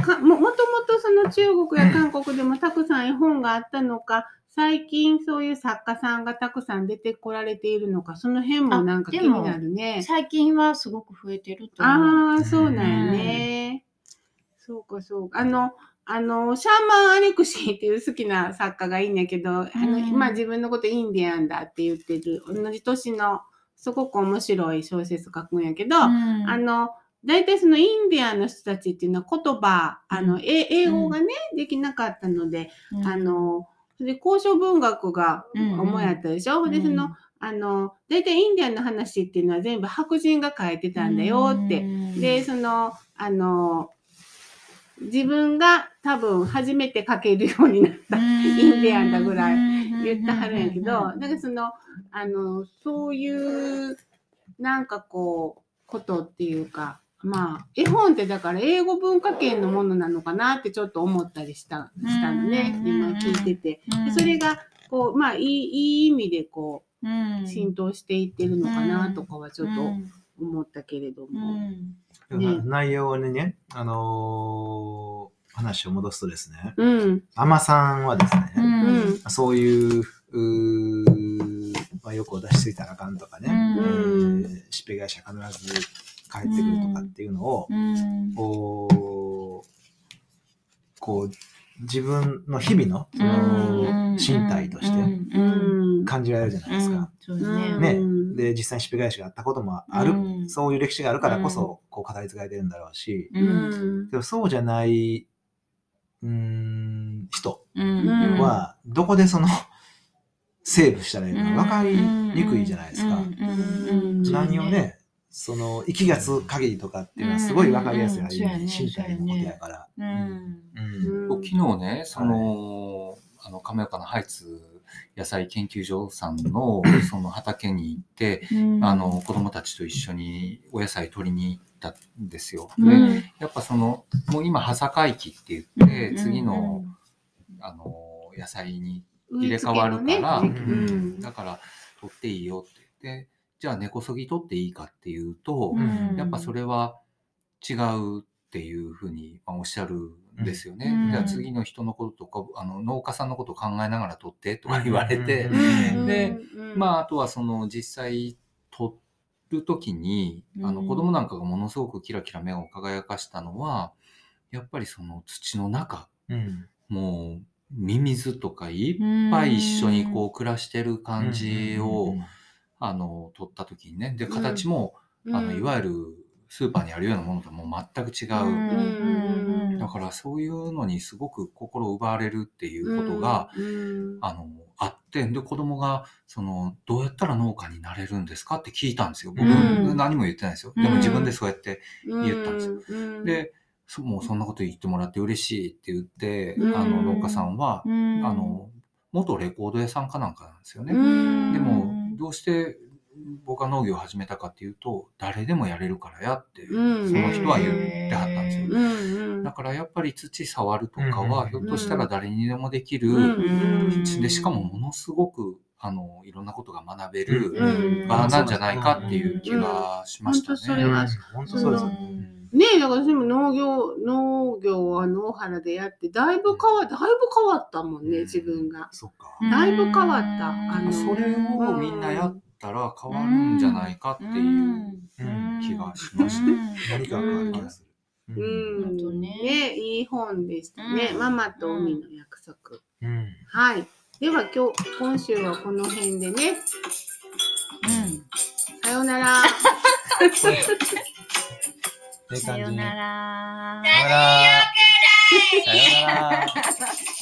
かももともとその中国や韓国でもたくさん絵本があったのか最近そういう作家さんがたくさん出てこられているのかその辺もなんか気になるね。最近はすごく増えてると思う。ああそうなんやね。そうかそうか。あのあのシャーマン・アレクシーっていう好きな作家がいいんやけど、あのうん今自分のことインディアンだって言ってる同じ年のすごく面白い小説書くんやけど、うんあの、大体そのインディアンの人たちっていうのは言葉、あの、英語がね、できなかったので、うんあの、で、交渉文学がうん主やったでしょ、で、その、あの、大体インディアンの話っていうのは全部白人が書いてたんだよって。で、その、あの、自分が多分初めて書けるようになったインディアンだぐらい言ってはるんやけど、なん。かその、あの、そういう、なんかこう、ことっていうか、まあ、絵本ってだから英語文化圏のものなのかなってちょっと思ったりした、したのね、うん今聞いてて。でそれが、こう、まあ、いい、いい意味でこう、浸透していってるのかなとかはちょっと思ったけれどうも。ん。だから内容にね、あのー話を戻すとですね、うん、アマさんはですね、ううんん、そういう、うーまあ、欲を出しすぎたらあかんとかね、うん。えーしっぺ会社必ず帰ってくるとかっていうのを、うん。こう、こう、自分の日々のその身体としてうん、感じられるじゃないですか。ね。で、実際にしっぺ返しがあったこともある、うん。そういう歴史があるからこそ、こう語り継がれてるんだろうし、ううん。ん、でもそうじゃない、うーん、人うん。は、どこでその、セーブしたらいいのか分かりにくいじゃないですか。うん。何をね、その、息がつく限りとかっていうのはすごい分かりやすい、身体のことやから。昨日ね、その、あの、亀岡のハイツ野菜研究所さんの、その畑に行って、あの、子供たちと一緒にお野菜取りに行ったんですよ。で、やっぱその、もう今、葉境期って言って、次の、あの、野菜に入れ替わるから、だから、取っていいよって言って、じゃあ根こそぎ取っていいかっていうと、うん。やっぱそれは違うっていうふうにまあおっしゃるんですよね。うん。じゃあ次の人のこととか、あの農家さんのことを考えながら取ってとか言われて、うんで、まあ、ああとはその実際取る時に、あのうん。子供なんかがものすごくキラキラ目を輝かしたのは、やっぱりその土の中、うん。もうミミズとかいっぱい一緒にこう暮らしてる感じを、あの、取った時にね。で、形も、あの、いわゆるスーパーにあるようなものとも全く違う。だからそういうのにすごく心奪われるっていうことが、うんあの、あって、で、子供が、その、どうやったら農家になれるんですかって聞いたんですよ。僕、うん。何も言ってないですよ。でも自分でそうやってうん言ったんですよ。うん。で、そもうそんなこと言ってもらって嬉しいって言って、うん。あの、農家さんは、ああの、元レコード屋さんかなんかなんですよね。うん。でも、どうして僕が農業を始めたかっていうと、誰でもやれるからやって、うん。その人は言ってはったんですよ。うんうん。だからやっぱり土触るとかは、うんひょっとしたら誰にでもできる、うんで、しかもものすごく、あの、いろんなことが学べるうん場なんじゃないかっていう気がしましたうん本当それね。は本当そうですよね。ねえ、だから私も農業、農業は野原でやって、だいぶ変わだいぶ変わったもんね、自分が。そっか。だいぶ変わったあのそれをみんなやったら変わるんじゃないかっていう気がしました。何かが変わる気がする。うん。ねねいい本でしたね。うんママと海の約束。うん。はい。では今日、今週はこの辺でね。さようなら。いい感じ。さよなら。さよなら。さよなら。